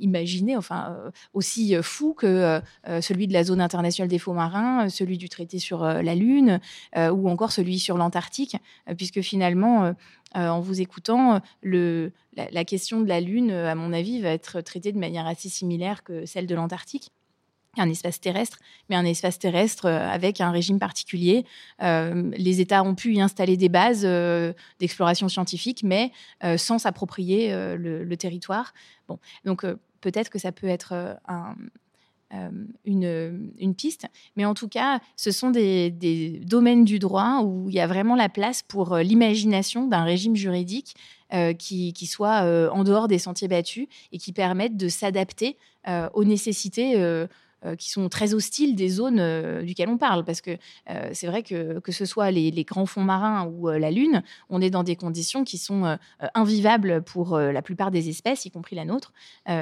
imaginés, enfin aussi fous que celui de la zone internationale des faux marins, celui du traité sur la Lune ou encore celui sur l'Antarctique, puisque finalement, en vous écoutant, la, question de la Lune, à mon avis, va être traitée de manière assez similaire que celle de l'Antarctique un espace terrestre, mais un espace terrestre euh, avec un régime particulier. Euh, les États ont pu y installer des bases euh, d'exploration scientifique, mais sans s'approprier le, territoire. Bon, donc peut-être que ça peut être une, piste, mais en tout cas, ce sont des, domaines du droit où il y a vraiment la place pour l'imagination d'un régime juridique qui, soit en dehors des sentiers battus et qui permette de s'adapter aux nécessités qui sont très hostiles des zones euh, duquel on parle. Parce que euh, c'est vrai que que ce soit les, grands fonds marins ou la Lune, on est dans des conditions qui sont invivables pour la plupart des espèces, y compris la nôtre,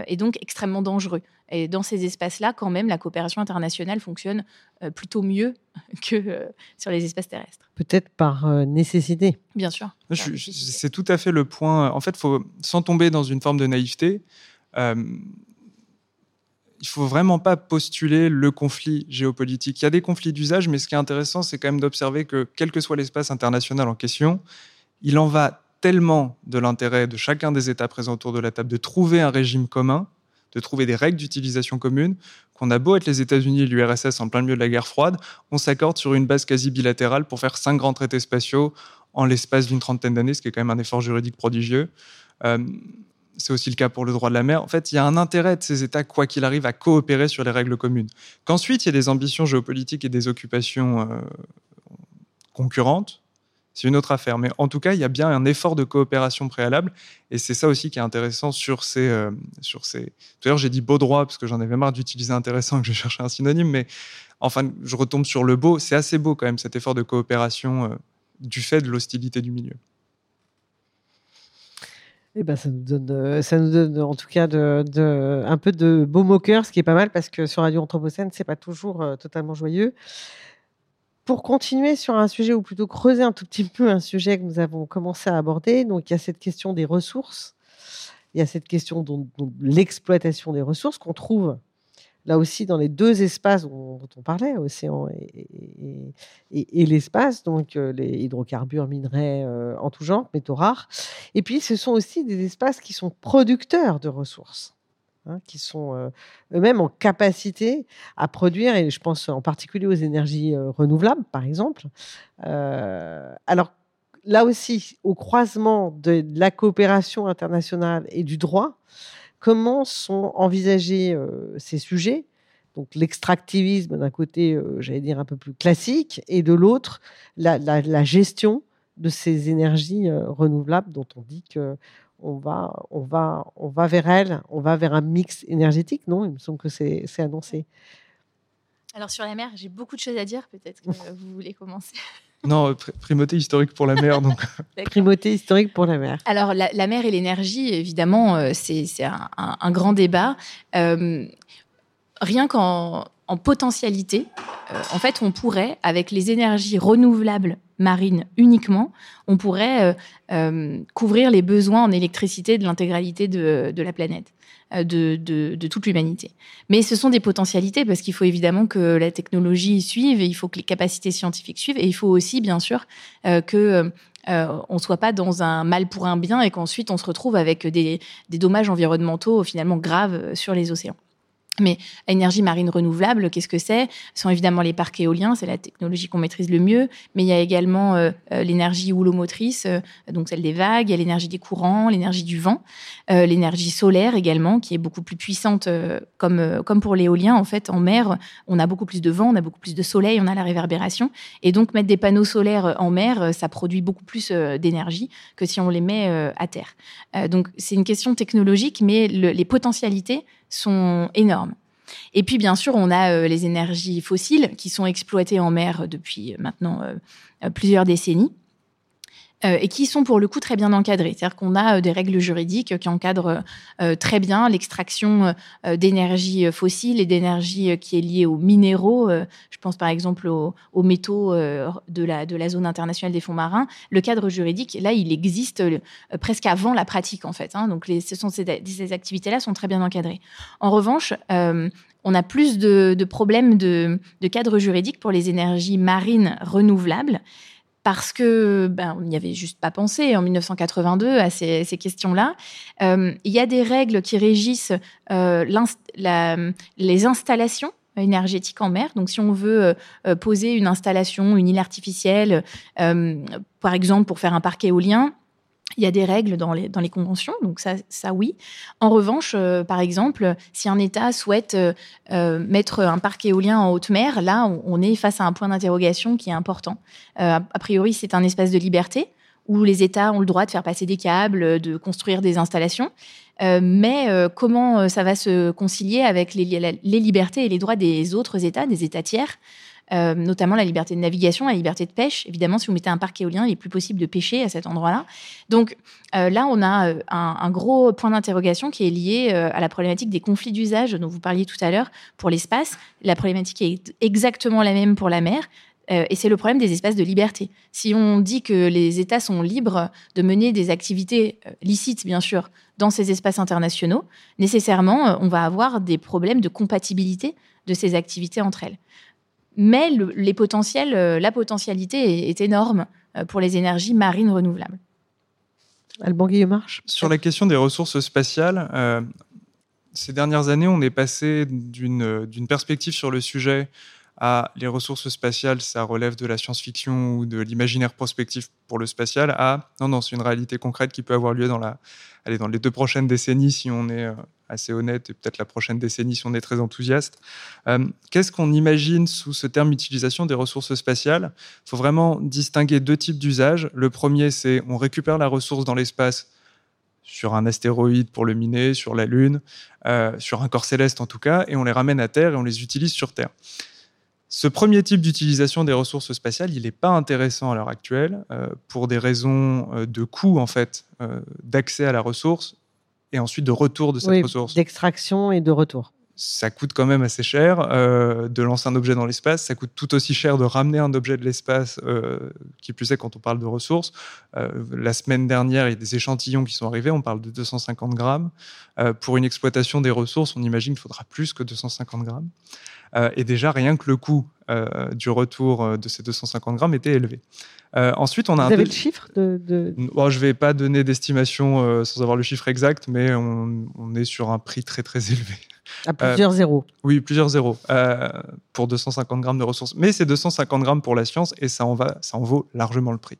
et donc extrêmement dangereux. Et dans ces espaces-là, quand même, la coopération internationale fonctionne plutôt mieux [laughs] que sur les espaces terrestres. Peut-être par nécessité. Bien sûr. C'est tout à fait le point. En fait, faut, sans tomber dans une forme de naïveté, il faut vraiment pas postuler le conflit géopolitique. Il y a des conflits d'usage, mais ce qui est intéressant, c'est quand même d'observer que quel que soit l'espace international en question, il en va tellement de l'intérêt de chacun des États présents autour de la table de trouver un régime commun, de trouver des règles d'utilisation communes, qu'on a beau être les États-Unis et l'URSS en plein milieu de la guerre froide, on s'accorde sur une base quasi bilatérale pour faire cinq grands traités spatiaux en l'espace d'une trentaine d'années, ce qui est quand même un effort juridique prodigieux. Euh, c'est aussi le cas pour le droit de la mer. En fait, il y a un intérêt de ces États, quoi qu'il arrive, à coopérer sur les règles communes. Qu'ensuite, il y a des ambitions géopolitiques et des occupations euh, concurrentes, c'est une autre affaire. Mais en tout cas, il y a bien un effort de coopération préalable. Et c'est ça aussi qui est intéressant sur ces. Euh, j'ai dit beau droit parce que j'en avais marre d'utiliser intéressant et que je cherchais un synonyme. Mais enfin, je retombe sur le beau. C'est assez beau quand même, cet effort de coopération du fait de l'hostilité du milieu. Eh ben, ça nous donne, euh, ça nous donne en tout cas un peu de beau moqueur, ce qui est pas mal parce que sur Radio Anthropocène, c'est pas toujours euh, totalement joyeux. Pour continuer sur un sujet, ou plutôt creuser un tout petit peu un sujet que nous avons commencé à aborder, donc il y a cette question des ressources, il y a cette question de l'exploitation des ressources qu'on trouve là aussi dans les deux espaces dont, on parlait, océan et, l'espace, donc euh, les hydrocarbures, minerais euh, en tout genre, métaux rares. Et puis ce sont aussi des espaces qui sont producteurs de ressources. Hein, qui sont euh, eux-mêmes en capacité à produire, et je pense en particulier aux énergies renouvelables, par exemple. alors, là aussi, au croisement de la coopération internationale et du droit, comment sont envisagés euh, ces sujets donc l'extractivisme d'un côté, euh, j'allais dire un peu plus classique, et de l'autre, la, gestion de ces énergies euh, renouvelables dont on dit que on va, on va, va vers elles, on va vers un mix énergétique, non? Il me semble que c'est annoncé. Alors sur la mer, j'ai beaucoup de choses à dire. Peut-être que vous voulez commencer. [laughs] Non, primauté historique pour la mer. Donc. [laughs] primauté historique pour la mer. Alors, la, mer et l'énergie, évidemment, euh, c'est un, grand débat. Euh, rien qu'en potentialité, euh, en fait, on pourrait, avec les énergies renouvelables marines uniquement, on pourrait couvrir les besoins en électricité de l'intégralité de, la planète. Euh, de, toute l'humanité. Mais ce sont des potentialités parce qu'il faut évidemment que la technologie suive il faut que les capacités scientifiques suivent et il faut aussi, bien sûr, euh, que euh, on soit pas dans un mal pour un bien et qu'ensuite on se retrouve avec des dommages environnementaux finalement graves sur les océans. Mais l'énergie marine renouvelable, qu'est-ce que c'est? Ce sont évidemment les parcs éoliens, c'est la technologie qu'on maîtrise le mieux, mais il y a également euh, euh, l'énergie houlomotrice, euh, donc celle des vagues, il y a l'énergie des courants, l'énergie du vent, l'énergie solaire également, qui est beaucoup plus puissante, comme pour l'éolien. En fait, en mer, on a beaucoup plus de vent, on a beaucoup plus de soleil, on a la réverbération. Et donc, mettre des panneaux solaires en mer, ça produit beaucoup plus d'énergie que si on les met à terre. donc, c'est une question technologique, mais les potentialités sont énormes. Et puis, bien sûr, on a euh, les énergies fossiles qui sont exploitées en mer depuis euh, maintenant euh, plusieurs décennies. Euh, et qui sont pour le coup très bien encadrés. C'est-à-dire qu'on a euh, des règles juridiques qui encadrent euh, très bien l'extraction d'énergie fossile et d'énergie qui est liée aux minéraux. je pense par exemple aux, métaux de, la, zone internationale des fonds marins. Le cadre juridique, là, il existe presque avant la pratique en fait. Hein. donc ces, activités-là sont très bien encadrées. En revanche, on a plus de, de problèmes de, de, cadre juridique pour les énergies marines renouvelables parce que ben, on n'y avait juste pas pensé en 1982 à ces, questions-là. Euh, il y a des règles qui régissent euh, les installations énergétiques en mer. Donc, si on veut euh, poser une installation, une île artificielle, par exemple pour faire un parc éolien, il y a des règles dans les, conventions, donc ça, ça oui. En revanche, euh, par exemple, si un État souhaite euh, euh, mettre un parc éolien en haute mer, là, on, est face à un point d'interrogation qui est important. a priori, c'est un espace de liberté où les États ont le droit de faire passer des câbles, de construire des installations. mais comment ça va se concilier avec les libertés et les droits des autres États, des États tiers? Euh, notamment la liberté de navigation, la liberté de pêche. Évidemment, si vous mettez un parc éolien, il est plus possible de pêcher à cet endroit-là. Donc euh, là, on a euh, un, gros point d'interrogation qui est lié à la problématique des conflits d'usage dont vous parliez tout à l'heure pour l'espace. La problématique est exactement la même pour la mer. et c'est le problème des espaces de liberté. Si on dit que les États sont libres de mener des activités licites, bien sûr, dans ces espaces internationaux, nécessairement, on va avoir des problèmes de compatibilité de ces activités entre elles. Mais les potentiels, euh, la potentialité est, énorme euh, pour les énergies marines renouvelables. Alban Guillemarche Sur la question des ressources spatiales, euh, ces dernières années, on est passé d'une perspective sur le sujet à les ressources spatiales, ça relève de la science-fiction ou de l'imaginaire prospectif pour le spatial, à non, non, c'est une réalité concrète qui peut avoir lieu dans, la, allez, dans les deux prochaines décennies si on est euh, assez honnête, et peut-être la prochaine décennie si on est très enthousiaste. Euh, qu'est-ce qu'on imagine sous ce terme utilisation des ressources spatiales? Il faut vraiment distinguer deux types d'usages. Le premier, c'est on récupère la ressource dans l'espace sur un astéroïde pour le miner, sur la Lune, euh, sur un corps céleste en tout cas, et on les ramène à Terre et on les utilise sur Terre. Ce premier type d'utilisation des ressources spatiales, il n'est pas intéressant à l'heure actuelle euh, pour des raisons euh, de coût en fait, euh, d'accès à la ressource et ensuite de retour de cette ressource. D'extraction et de retour. Ça coûte quand même assez cher de lancer un objet dans l'espace. Ça coûte tout aussi cher de ramener un objet de l'espace, qui plus est quand on parle de ressources. la semaine dernière, il y a des échantillons qui sont arrivés. On parle de 250 grammes. pour une exploitation des ressources, on imagine qu'il faudra plus que 250 grammes. Euh, et déjà, rien que le coût euh, du retour euh, de ces 250 grammes était élevé. ensuite, on a Vous avez le chiffre de, je ne vais pas donner d'estimation sans avoir le chiffre exact, mais on, est sur un prix très très élevé. À plusieurs zéros. Oui, plusieurs zéros pour 250 grammes de ressources. Mais c'est 250 grammes pour la science et ça en, va, ça en vaut largement le prix.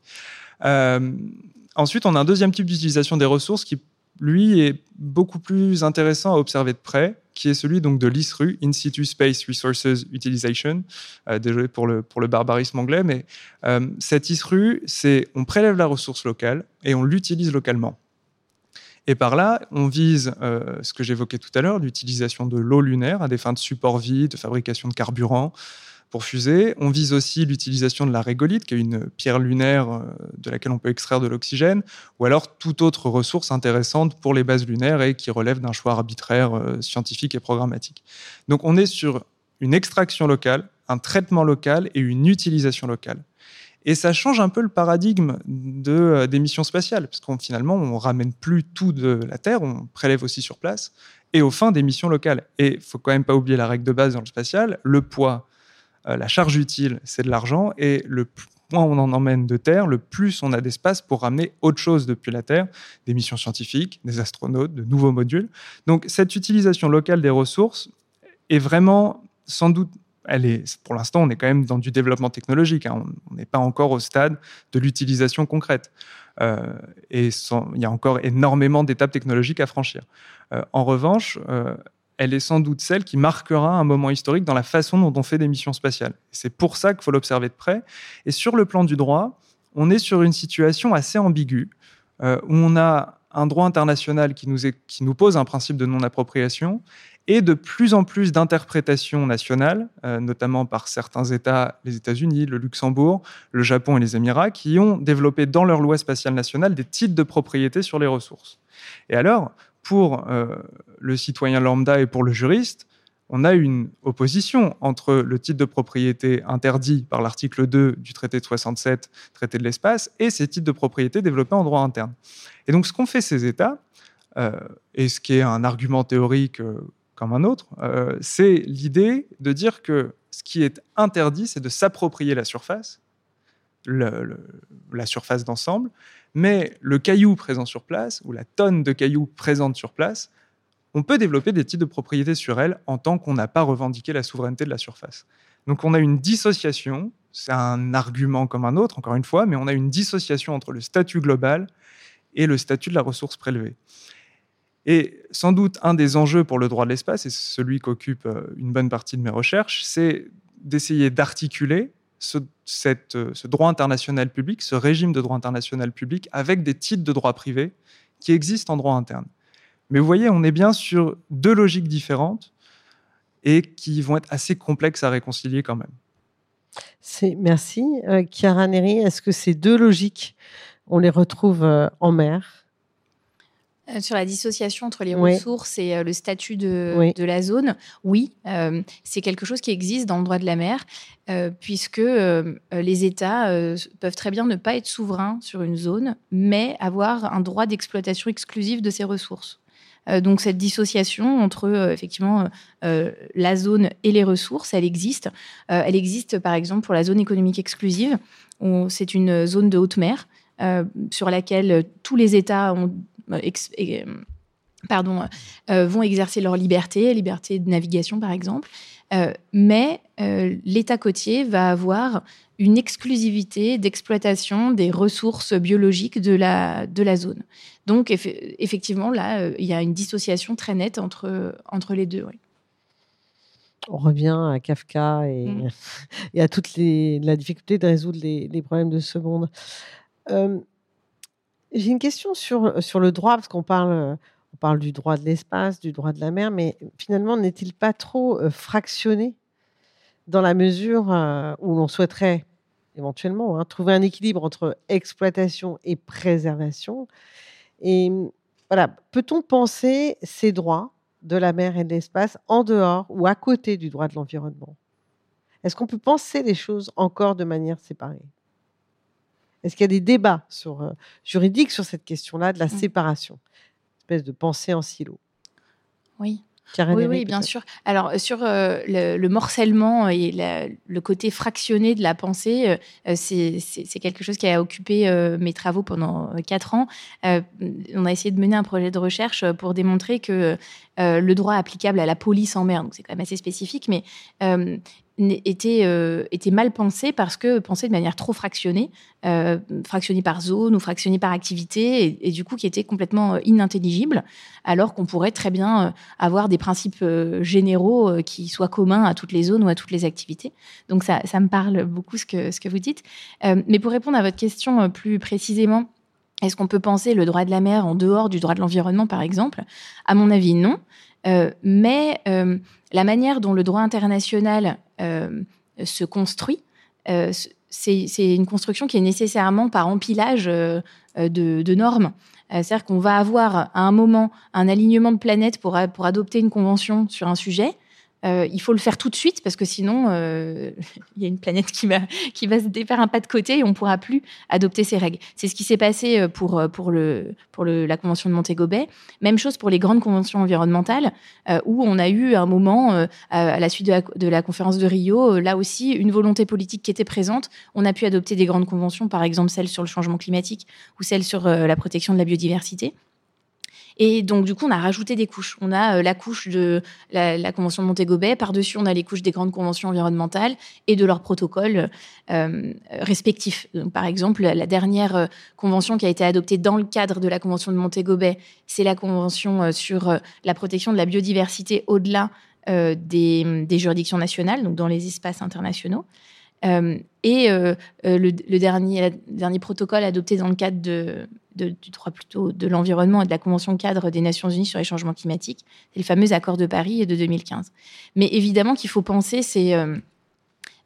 ensuite, on a un deuxième type d'utilisation des ressources qui lui, est beaucoup plus intéressant à observer de près, qui est celui donc de l'ISRU, In Situ Space Resources Utilization. Euh, désolé pour le, pour le barbarisme anglais, mais euh, cette ISRU, c'est on prélève la ressource locale et on l'utilise localement. Et par là, on vise euh, ce que j'évoquais tout à l'heure, l'utilisation de l'eau lunaire à des fins de support vide, de fabrication de carburant, pour fuser. On vise aussi l'utilisation de la régolite, qui est une pierre lunaire euh, de laquelle on peut extraire de l'oxygène, ou alors toute autre ressource intéressante pour les bases lunaires et qui relève d'un choix arbitraire euh, scientifique et programmatique. Donc on est sur une extraction locale, un traitement local et une utilisation locale. Et ça change un peu le paradigme de, euh, des missions spatiales, parce qu'on finalement, on ramène plus tout de la Terre, on prélève aussi sur place, et au fin des missions locales. Et faut quand même pas oublier la règle de base dans le spatial, le poids euh, la charge utile, c'est de l'argent, et le moins on en emmène de Terre, le plus on a d'espace pour ramener autre chose depuis la Terre, des missions scientifiques, des astronautes, de nouveaux modules. Donc cette utilisation locale des ressources est vraiment, sans doute, elle est, pour l'instant, on est quand même dans du développement technologique. Hein. On n'est pas encore au stade de l'utilisation concrète. Euh, et il y a encore énormément d'étapes technologiques à franchir. Euh, en revanche, elle est sans doute celle qui marquera un moment historique dans la façon dont on fait des missions spatiales. C'est pour ça qu'il faut l'observer de près. Et sur le plan du droit, on est sur une situation assez ambiguë, euh, où on a un droit international qui nous, qui nous pose un principe de non-appropriation et de plus en plus d'interprétations nationales, euh, notamment par certains États, les États-Unis, le Luxembourg, le Japon et les Émirats, qui ont développé dans leur loi spatiale nationale des titres de propriété sur les ressources. Et alors, pour euh, le citoyen lambda et pour le juriste, on a une opposition entre le titre de propriété interdit par l'article 2 du traité de 67, traité de l'espace, et ces titres de propriété développés en droit interne. Et donc ce qu'ont fait ces États, euh, et ce qui est un argument théorique comme un autre, c'est l'idée de dire que ce qui est interdit, c'est de s'approprier la surface, la surface d'ensemble, mais le caillou présent sur place, ou la tonne de cailloux présente sur place, on peut développer des titres de propriété sur elle en tant qu'on n'a pas revendiqué la souveraineté de la surface. Donc on a une dissociation, c'est un argument comme un autre, encore une fois, mais on a une dissociation entre le statut global et le statut de la ressource prélevée. Et sans doute un des enjeux pour le droit de l'espace, et celui qu'occupe euh, une bonne partie de mes recherches, c'est d'essayer d'articuler ce, euh, ce, droit international public, ce régime de droit international public, avec des titres de droit privé qui existent en droit interne. Mais vous voyez, on est bien sur deux logiques différentes et qui vont être assez complexes à réconcilier quand même. Merci. Euh, Chiara Neri, est-ce que ces deux logiques, on les retrouve en mer? Euh, sur la dissociation entre les ressources et euh, le statut de, de, la zone, oui, euh, c'est quelque chose qui existe dans le droit de la mer, puisque les États peuvent très bien ne pas être souverains sur une zone, mais avoir un droit d'exploitation exclusive de ces ressources. donc cette dissociation entre effectivement la zone et les ressources, elle existe. elle existe par exemple pour la zone économique exclusive, c'est une zone de haute mer sur laquelle tous les États ont euh, euh, pardon, vont exercer leur liberté, liberté de navigation par exemple, mais l'État côtier va avoir une exclusivité d'exploitation des ressources biologiques de la, de la zone. Donc effectivement, là, il y a une dissociation très nette entre, entre les deux. On revient à Kafka et, mmh. [laughs] et à toute les, la difficulté de résoudre les, les problèmes de ce monde. J'ai une question sur, sur le droit, parce qu'on parle, on parle du droit de l'espace, du droit de la mer, mais finalement, n'est-il pas trop fractionné dans la mesure où l'on souhaiterait éventuellement hein, trouver un équilibre entre exploitation et préservation? Et voilà, peut-on penser ces droits de la mer et de l'espace en dehors ou à côté du droit de l'environnement? Est-ce qu'on peut penser les choses encore de manière séparée? Est-ce qu'il y a des débats sur, euh, juridiques sur cette question-là de la mmh. séparation? Une espèce de pensée en silo. Oui. Oui, oui, bien sûr. Alors, euh, sur euh, le, morcellement et le côté fractionné de la pensée, euh, c'est quelque chose qui a occupé mes travaux pendant quatre ans. on a essayé de mener un projet de recherche pour démontrer que le droit applicable à la police en mer, donc c'est quand même assez spécifique, mais était, euh, était mal pensé parce que pensé de manière trop fractionnée, euh, fractionnée par zone ou fractionnée par activité, et, du coup qui était complètement euh, inintelligible, alors qu'on pourrait très bien avoir des principes généraux qui soient communs à toutes les zones ou à toutes les activités. Donc ça, ça me parle beaucoup ce que, ce que vous dites. mais pour répondre à votre question plus précisément, est-ce qu'on peut penser le droit de la mer en dehors du droit de l'environnement, par exemple? À mon avis, non. mais la manière dont le droit international euh, se construit, euh, c'est une construction qui est nécessairement par empilage euh, de, normes. C'est-à-dire qu'on va avoir à un moment un alignement de planètes pour, pour adopter une convention sur un sujet. Euh, il faut le faire tout de suite parce que sinon, euh, [laughs] il y a une planète qui va, qui va se défaire un pas de côté et on ne pourra plus adopter ces règles. C'est ce qui s'est passé euh, pour, pour, le, pour le, la Convention de Montego Bay. Même chose pour les grandes conventions environnementales où on a eu un moment, à la suite de la, de la, conférence de Rio, là aussi, une volonté politique qui était présente. On a pu adopter des grandes conventions, par exemple celle sur le changement climatique ou celle sur la protection de la biodiversité. Et donc, du coup, on a rajouté des couches. On a euh, la couche de la, Convention de Montego Bay. Par-dessus, on a les couches des grandes conventions environnementales et de leurs protocoles euh, respectifs. par exemple, la dernière euh, convention qui a été adoptée dans le cadre de la Convention de Montego Bay, c'est la Convention sur la protection de la biodiversité au-delà des, juridictions nationales, donc dans les espaces internationaux. Et le, dernier, protocole adopté dans le cadre de, du droit plutôt de l'environnement et de la Convention cadre des Nations Unies sur les changements climatiques, c'est le fameux accord de Paris de 2015. Mais évidemment qu'il faut penser ces, euh,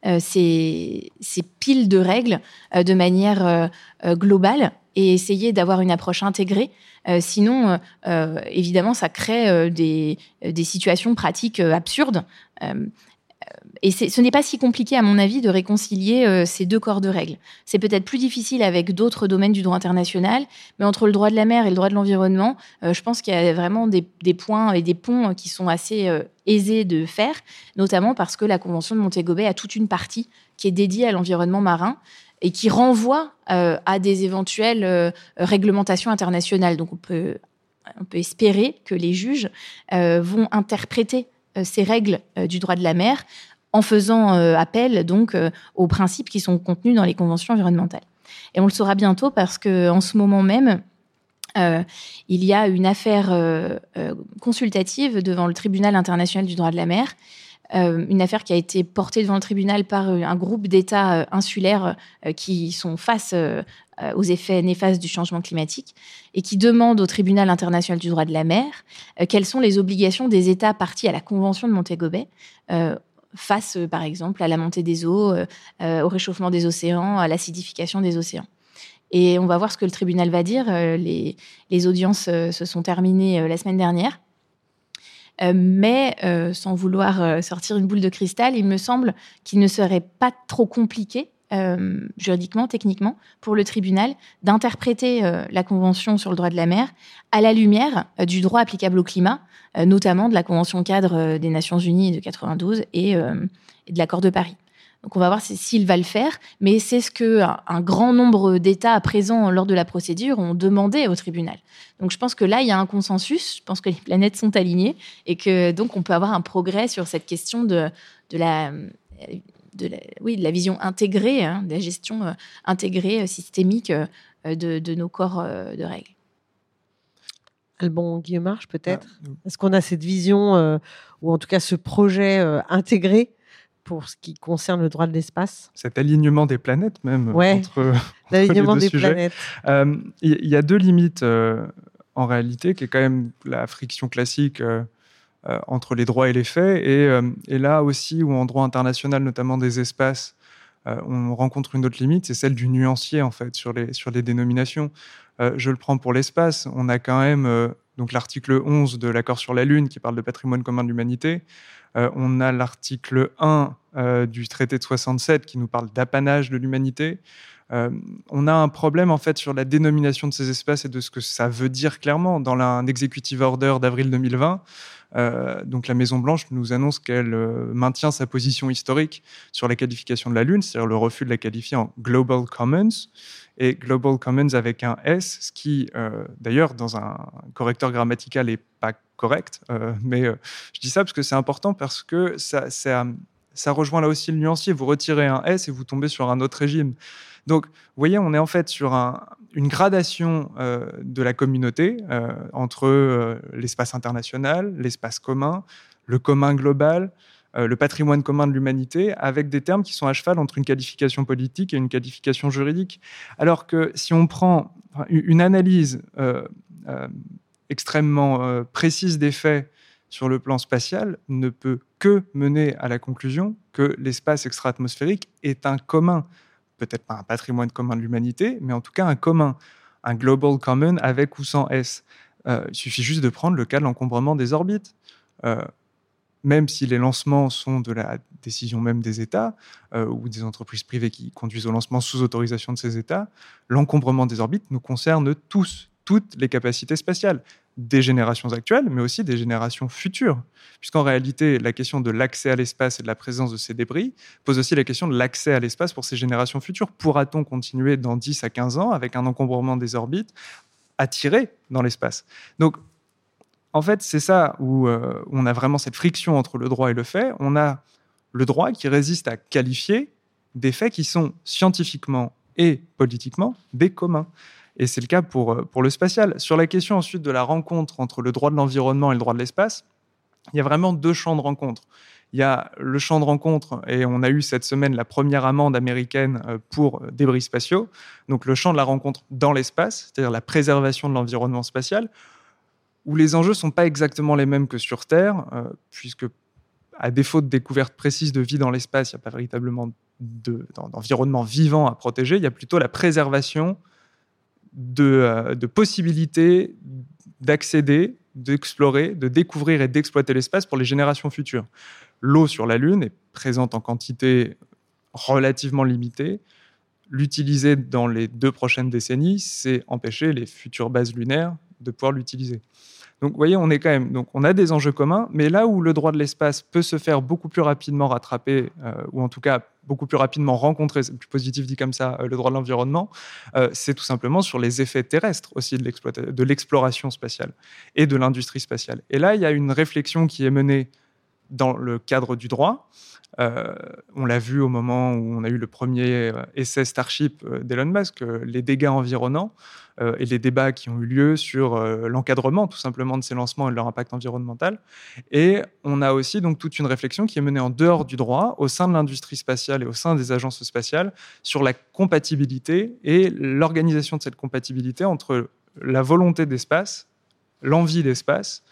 euh, piles de règles euh, de manière globale et essayer d'avoir une approche intégrée. sinon, évidemment, ça crée des, situations pratiques absurdes et ce n'est pas si compliqué, à mon avis, de réconcilier euh, ces deux corps de règles. C'est peut-être plus difficile avec d'autres domaines du droit international, mais entre le droit de la mer et le droit de l'environnement, euh, je pense qu'il y a vraiment des, points et des ponts qui sont assez euh, aisés de faire, notamment parce que la Convention de Montego Bay a toute une partie qui est dédiée à l'environnement marin et qui renvoie à des éventuelles réglementations internationales. Donc on peut espérer que les juges vont interpréter ces règles du droit de la mer en faisant euh, appel donc euh, aux principes qui sont contenus dans les conventions environnementales. Et on le saura bientôt parce que en ce moment même, euh, il y a une affaire consultative devant le tribunal international du droit de la mer, une affaire qui a été portée devant le tribunal par un groupe d'États insulaires qui sont face aux effets néfastes du changement climatique et qui demande au tribunal international du droit de la mer quelles sont les obligations des États partis à la Convention de Montego face, euh, par exemple, à la montée des eaux, euh, euh, au réchauffement des océans, à l'acidification des océans. Et on va voir ce que le tribunal va dire. Les, audiences se sont terminées la semaine dernière. mais sans vouloir sortir une boule de cristal, il me semble qu'il ne serait pas trop compliqué euh, juridiquement, techniquement, pour le tribunal d'interpréter euh, la Convention sur le droit de la mer à la lumière euh, du droit applicable au climat, notamment de la Convention cadre des Nations Unies de 92 et, de l'accord de Paris. Donc on va voir s'il va le faire, mais c'est ce que un, grand nombre d'États présents lors de la procédure ont demandé au tribunal. Donc je pense que là il y a un consensus, je pense que les planètes sont alignées et que donc on peut avoir un progrès sur cette question de la de la, oui, de la vision intégrée, hein, de la gestion euh, intégrée, euh, systémique euh, de, de, nos corps de règles. Albon Guillemarche, peut-être ah, Est-ce qu'on a cette vision, ou en tout cas ce projet intégré pour ce qui concerne le droit de l'espace? Cet alignement des planètes même. Ouais, [laughs] entre, [laughs] l'alignement des planètes. Euh, il y, a deux limites euh, en réalité, qui est quand même la friction classique euh, entre les droits et les faits. Et, et, là aussi, où en droit international, notamment des espaces, on rencontre une autre limite, c'est celle du nuancier en fait sur les, dénominations. je le prends pour l'espace. On a quand même donc l'article 11 de l'accord sur la Lune qui parle de patrimoine commun de l'humanité. Euh, on a l'article 1 euh, du traité de 67 qui nous parle d'apanage de l'humanité. Euh, on a un problème en fait sur la dénomination de ces espaces et de ce que ça veut dire clairement. Dans un executive order d'avril 2020, donc la Maison Blanche nous annonce qu'elle maintient sa position historique sur la qualification de la Lune, c'est-à-dire le refus de la qualifier en Global Commons et Global Commons avec un S, ce qui, euh, d'ailleurs, dans un correcteur grammatical n'est pas correct. Euh, mais euh, je dis ça parce que c'est important parce que ça, ça, ça, rejoint là aussi le nuancier. Vous retirez un S et vous tombez sur un autre régime. Donc, vous voyez, on est en fait sur un, une gradation de la communauté entre l'espace international, l'espace commun, le commun global, euh, le patrimoine commun de l'humanité, avec des termes qui sont à cheval entre une qualification politique et une qualification juridique. Alors que si on prend une analyse euh, euh, extrêmement précise des faits sur le plan spatial, ne peut que mener à la conclusion que l'espace extra-atmosphérique est un commun, peut-être pas un patrimoine commun de l'humanité, mais en tout cas un commun, un global common avec ou sans S. il suffit juste de prendre le cas de l'encombrement des orbites. Même si les lancements sont de la décision même des États euh, ou des entreprises privées qui conduisent au lancement sous autorisation de ces États, l'encombrement des orbites nous concerne tous, toutes les capacités spatiales, des générations actuelles, mais aussi des générations futures. Puisqu'en réalité, la question de l'accès à l'espace et de la présence de ces débris pose aussi la question de l'accès à l'espace pour ces générations futures. Pourra-t-on continuer dans 10 à 15 ans avec un encombrement des orbites tirer dans l'espace? Donc, en fait, c'est ça où euh, on a vraiment cette friction entre le droit et le fait. On a le droit qui résiste à qualifier des faits qui sont scientifiquement et politiquement des communs. Et c'est le cas pour, euh, pour le spatial. Sur la question ensuite de la rencontre entre le droit de l'environnement et le droit de l'espace, il y a vraiment deux champs de rencontre. Il y a le champ de rencontre, et on a eu cette semaine la première amende américaine euh, pour débris spatiaux, donc le champ de la rencontre dans l'espace, c'est-à-dire la préservation de l'environnement spatial, où les enjeux sont pas exactement les mêmes que sur Terre, euh, puisque à défaut de découverte précise de vie dans l'espace, il n'y a pas véritablement d'environnement vivant à protéger, il y a plutôt la préservation de, euh, de possibilités d'accéder, d'explorer, de découvrir et d'exploiter l'espace pour les générations futures. L'eau sur la Lune est présente en quantité relativement limitée. L'utiliser dans les deux prochaines décennies, c'est empêcher les futures bases lunaires de pouvoir l'utiliser. Donc, vous voyez, on a des enjeux communs, mais là où le droit de l'espace peut se faire beaucoup plus rapidement rattraper, euh, ou en tout cas beaucoup plus rapidement rencontrer, c'est plus positif dit comme ça, euh, le droit de l'environnement, euh, c'est tout simplement sur les effets terrestres aussi de l'exploration spatiale et de l'industrie spatiale. Et là, il y a une réflexion qui est menée dans le cadre du droit. on l'a vu au moment où on a eu le premier essai Starship d'Elon Musk, les dégâts environnants. Euh, et les débats qui ont eu lieu sur euh, l'encadrement tout simplement de ces lancements et de leur impact environnemental. Et on a aussi donc toute une réflexion qui est menée en dehors du droit, au sein de l'industrie spatiale et au sein des agences spatiales, sur la compatibilité et l'organisation de cette compatibilité entre la volonté d'espace, l'envie d'espace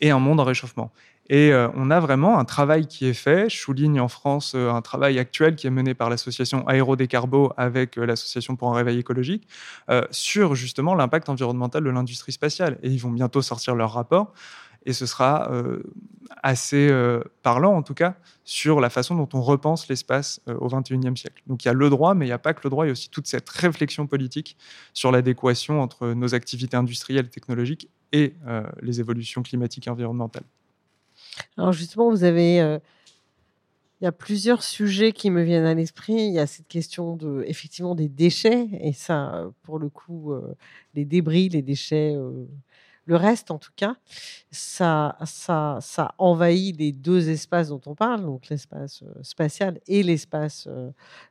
et un monde en réchauffement. Et euh, on a vraiment un travail qui est fait. Je souligne en France euh, un travail actuel qui est mené par l'association Aérodécarbo avec euh, l'association pour un réveil écologique sur justement l'impact environnemental de l'industrie spatiale. Et ils vont bientôt sortir leur rapport. Et ce sera assez parlant, en tout cas, sur la façon dont on repense l'espace au XXIe siècle. Donc il y a le droit, mais il n'y a pas que le droit, il y a aussi toute cette réflexion politique sur l'adéquation entre nos activités industrielles et technologiques et les évolutions climatiques et environnementales. Alors justement, vous avez euh, Il y a plusieurs sujets qui me viennent à l'esprit. Il y a cette question de, effectivement des déchets, et ça, pour le coup, les débris, les déchets, le reste en tout cas, ça, ça, ça envahit les deux espaces dont on parle, donc l'espace spatial et l'espace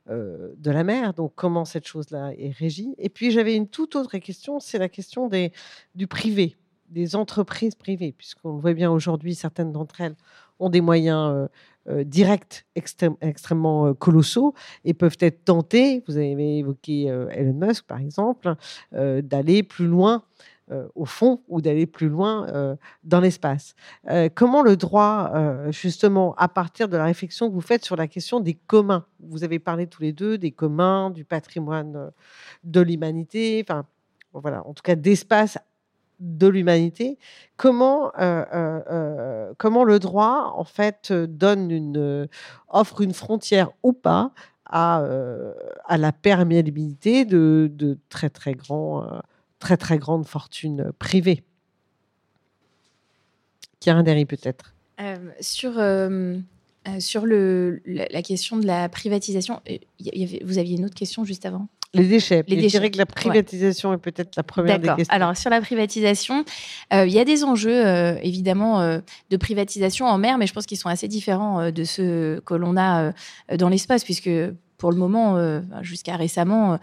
de la mer. Donc comment cette chose-là est régie Et puis j'avais une toute autre question, c'est la question des, du privé des entreprises privées, puisqu'on le voit bien aujourd'hui, certaines d'entre elles ont des moyens euh, euh, directs extrêmement euh, colossaux et peuvent être tentées, vous avez évoqué Elon Musk par exemple, d'aller plus loin au fond ou d'aller plus loin dans l'espace. comment le droit, justement, à partir de la réflexion que vous faites sur la question des communs, vous avez parlé tous les deux des communs, du patrimoine de l'humanité, enfin voilà, en tout cas d'espace de l'humanité, comment, euh, euh, euh, comment le droit en fait donne une, offre une frontière ou pas à, à la perméabilité de, de, très très grands, très très grandes fortunes privées. Kieran peut-être. sur sur le, la, question de la privatisation, vous aviez une autre question juste avant? Les déchets. Les déchets. Je dirais que la privatisation est peut-être la première des questions. Alors, sur la privatisation, euh, il y a des enjeux, euh, évidemment, euh, de privatisation en mer, mais je pense qu'ils sont assez différents de ceux que l'on a dans l'espace, puisque pour le moment, jusqu'à récemment,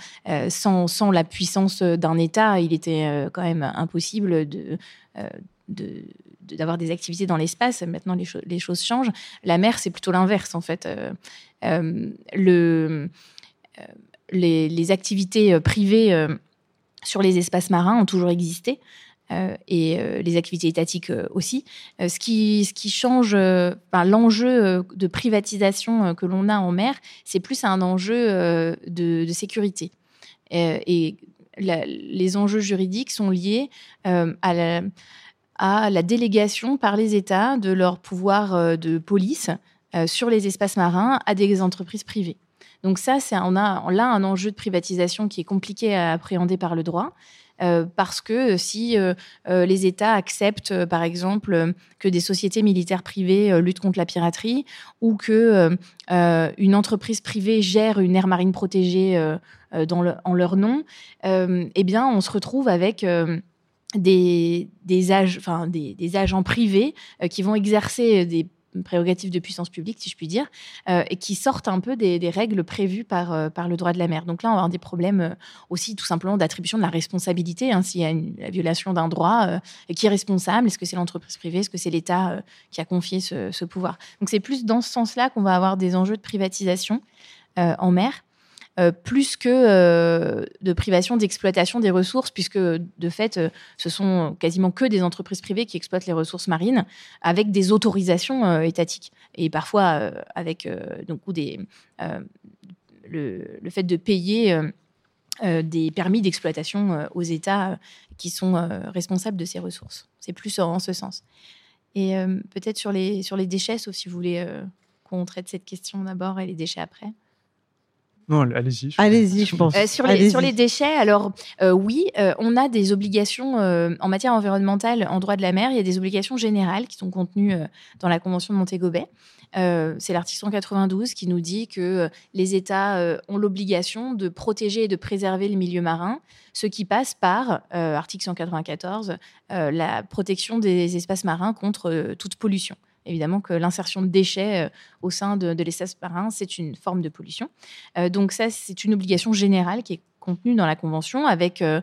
sans, sans, la puissance d'un État, il était quand même impossible de, d'avoir des activités dans l'espace. Maintenant, les, les, choses changent. La mer, c'est plutôt l'inverse, en fait. le, les, activités euh, privées euh, sur les espaces marins ont toujours existé. Euh, et les activités étatiques aussi. ce, qui, change, l'enjeu de privatisation que l'on a en mer, c'est plus un enjeu de, sécurité. et les enjeux juridiques sont liés à la, à, la, délégation par les États de leur pouvoir de police sur les espaces marins à des entreprises privées. Donc ça, c'est on a là un enjeu de privatisation qui est compliqué à appréhender par le droit. Euh, parce que si euh, euh, les États acceptent, par exemple, que des sociétés militaires privées luttent contre la piraterie, ou que une entreprise privée gère une aire marine protégée en leur nom, eh bien, on se retrouve avec des, agents privés qui vont exercer des prérogatives de puissance publique, si je puis dire, euh, et qui sortent un peu des, règles prévues par, euh, par le droit de la mer. Donc là, on va avoir des problèmes euh, aussi tout simplement d'attribution de la responsabilité. Hein, S'il y a une, la violation d'un droit, qui est responsable Est-ce que c'est l'entreprise privée? Est-ce que c'est l'État qui a confié ce, ce pouvoir? Donc c'est plus dans ce sens-là qu'on va avoir des enjeux de privatisation en mer. Euh, plus que euh, de privation d'exploitation des ressources, puisque de fait, euh, ce sont quasiment que des entreprises privées qui exploitent les ressources marines avec des autorisations étatiques et parfois avec donc, des, le, fait de payer. des permis d'exploitation aux États qui sont responsables de ces ressources. C'est plus en ce sens. Et peut-être sur les, sur les déchets, sauf si vous voulez qu'on traite cette question d'abord et les déchets après. Non, allez-y. Allez-y, je pense. Euh, sur, les, sur les déchets, alors euh, oui, euh, on a des obligations en matière environnementale en droit de la mer. Il y a des obligations générales qui sont contenues dans la Convention de Montego Bay. c'est l'article 192 qui nous dit que les États ont l'obligation de protéger et de préserver le milieu marin, ce qui passe par, article 194, la protection des espaces marins contre toute pollution évidemment que l'insertion de déchets euh, au sein de, l'espace marin, c'est une forme de pollution. Euh, donc ça, c'est une obligation générale qui est contenue dans la Convention avec euh,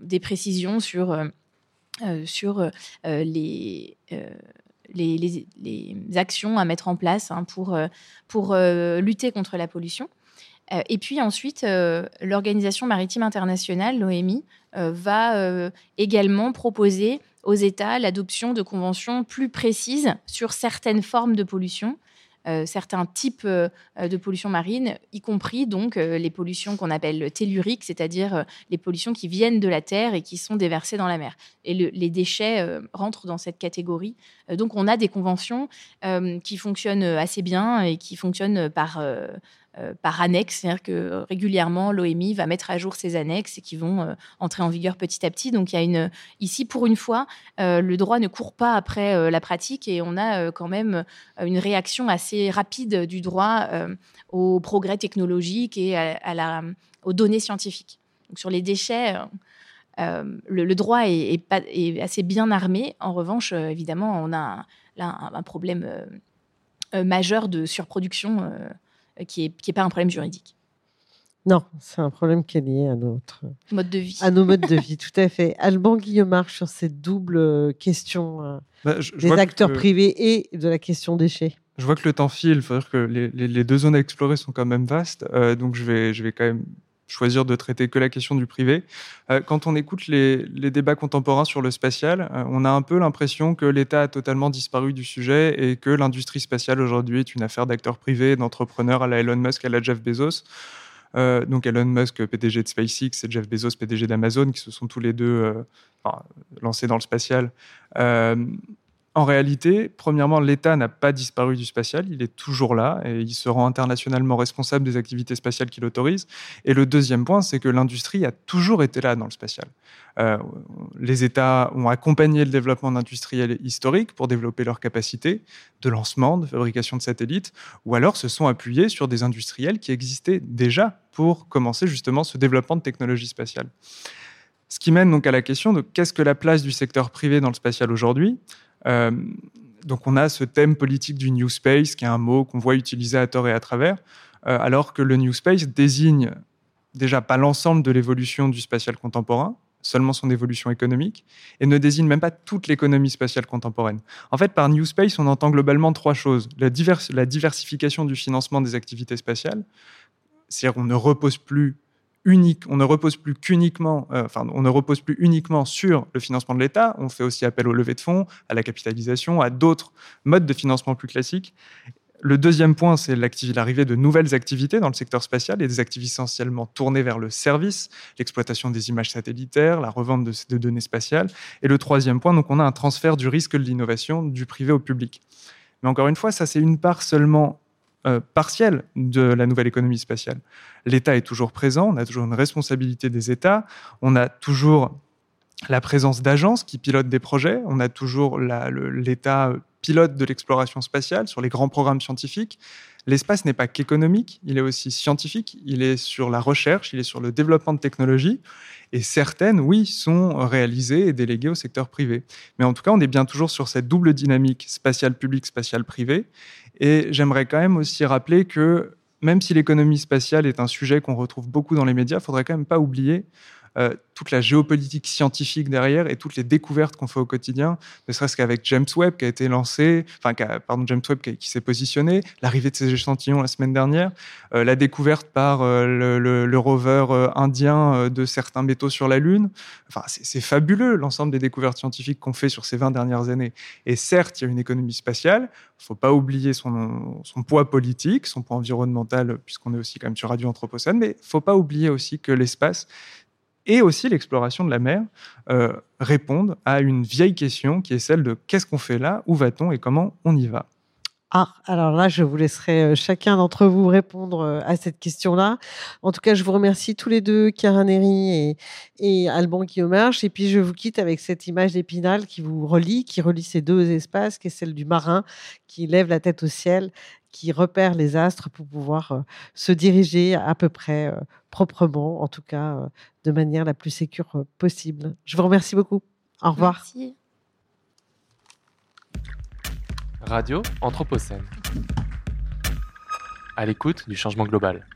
des précisions sur, sur les... Les, actions à mettre en place hein, pour, pour lutter contre la pollution. et puis ensuite, l'Organisation maritime internationale, l'OMI, va également proposer aux États l'adoption de conventions plus précises sur certaines formes de pollution. Euh, certains types euh, de pollution marine, y compris donc euh, les pollutions qu'on appelle telluriques, c'est-à-dire les pollutions qui viennent de la terre et qui sont déversées dans la mer. Et les déchets rentrent dans cette catégorie. donc on a des conventions qui fonctionnent assez bien et qui fonctionnent par par annexe, c'est-à-dire que régulièrement l'OMI va mettre à jour ses annexes et qui vont entrer en vigueur petit à petit. Donc il y a une ici pour une fois, le droit ne court pas après la pratique et on a quand même une réaction assez rapide du droit aux progrès technologiques et à, la, aux données scientifiques. Donc sur les déchets, euh, le, droit est, assez bien armé. En revanche, euh, évidemment, on a là un, problème euh, majeur de surproduction qui n'est qui est pas un problème juridique. Non, c'est un problème qui est lié à notre mode de vie. À nos modes de vie, tout à fait. Alban Guillaume sur cette double question bah, des acteurs privés et de la question déchets. Je vois que le temps file, il faut dire que les, deux zones à explorer sont quand même vastes, donc je vais, je vais quand même choisir de traiter que la question du privé. Euh, quand on écoute les, débats contemporains sur le spatial, euh, on a un peu l'impression que l'État a totalement disparu du sujet et que l'industrie spatiale aujourd'hui est une affaire d'acteurs privés, d'entrepreneurs à la Elon Musk, à la Jeff Bezos. Euh, donc Elon Musk, PDG de SpaceX, et Jeff Bezos, PDG d'Amazon, qui se sont tous les deux lancés dans le spatial. En réalité, premièrement, l'État n'a pas disparu du spatial, il est toujours là et il se rend internationalement responsable des activités spatiales qu'il autorise. Et le deuxième point, c'est que l'industrie a toujours été là dans le spatial. Euh, les États ont accompagné le développement d'industriels historiques pour développer leurs capacités de lancement, de fabrication de satellites, ou alors se sont appuyés sur des industriels qui existaient déjà pour commencer justement ce développement de technologies spatiales. Ce qui mène donc à la question de qu'est-ce que la place du secteur privé dans le spatial aujourd'hui? Euh, donc on a ce thème politique du New Space, qui est un mot qu'on voit utilisé à tort et à travers, euh, alors que le New Space désigne déjà pas l'ensemble de l'évolution du spatial contemporain, seulement son évolution économique, et ne désigne même pas toute l'économie spatiale contemporaine. En fait, par New Space, on entend globalement trois choses. La, la diversification du financement des activités spatiales, c'est-à-dire qu'on ne repose plus unique, on ne repose plus qu'uniquement, euh, enfin, on ne repose plus uniquement sur le financement de l'État. On fait aussi appel au levée de fonds, à la capitalisation, à d'autres modes de financement plus classiques. Le deuxième point, c'est l'arrivée de nouvelles activités dans le secteur spatial et des activités essentiellement tournées vers le service, l'exploitation des images satellitaires, la revente de, de, données spatiales. Et le troisième point, donc on a un transfert du risque de l'innovation du privé au public. Mais encore une fois, ça c'est une part seulement euh, partielle de la nouvelle économie spatiale. L'État est toujours présent, on a toujours une responsabilité des États, on a toujours la présence d'agences qui pilotent des projets, on a toujours l'État pilote de l'exploration spatiale sur les grands programmes scientifiques. L'espace n'est pas qu'économique, il est aussi scientifique, il est sur la recherche, il est sur le développement de technologies, et certaines, oui, sont réalisées et déléguées au secteur privé. Mais en tout cas, on est bien toujours sur cette double dynamique spatiale publique, spatiale privée, et j'aimerais quand même aussi rappeler que même si l'économie spatiale est un sujet qu'on retrouve beaucoup dans les médias, il faudrait quand même pas oublier euh, toute la géopolitique scientifique derrière et toutes les découvertes qu'on fait au quotidien, ne serait-ce qu'avec James Webb qui a été lancé, pardon, James Webb qui, s'est positionné, l'arrivée de ces échantillons la semaine dernière, euh, la découverte par euh, le, rover indien de certains métaux sur la Lune. Enfin, c'est fabuleux l'ensemble des découvertes scientifiques qu'on fait sur ces 20 dernières années. Et certes, il y a une économie spatiale, il ne faut pas oublier son, son poids politique, son poids environnemental, puisqu'on est aussi quand même sur Radio Anthropocène, mais il ne faut pas oublier aussi que l'espace, et aussi l'exploration de la mer euh, répondent à une vieille question qui est celle de qu'est-ce qu'on fait là, où va-t-on et comment on y va? Ah, alors là, je vous laisserai euh, chacun d'entre vous répondre euh, à cette question-là. En tout cas, je vous remercie tous les deux, Karen et, et Alban Guillaumarche. Et puis, je vous quitte avec cette image d'Épinal qui vous relie, qui relie ces deux espaces, qui est celle du marin qui lève la tête au ciel, qui repère les astres pour pouvoir se diriger à peu près proprement, en tout cas de manière la plus sécure possible. Je vous remercie beaucoup. Au revoir. Merci. Radio Anthropocène. À l'écoute du changement global.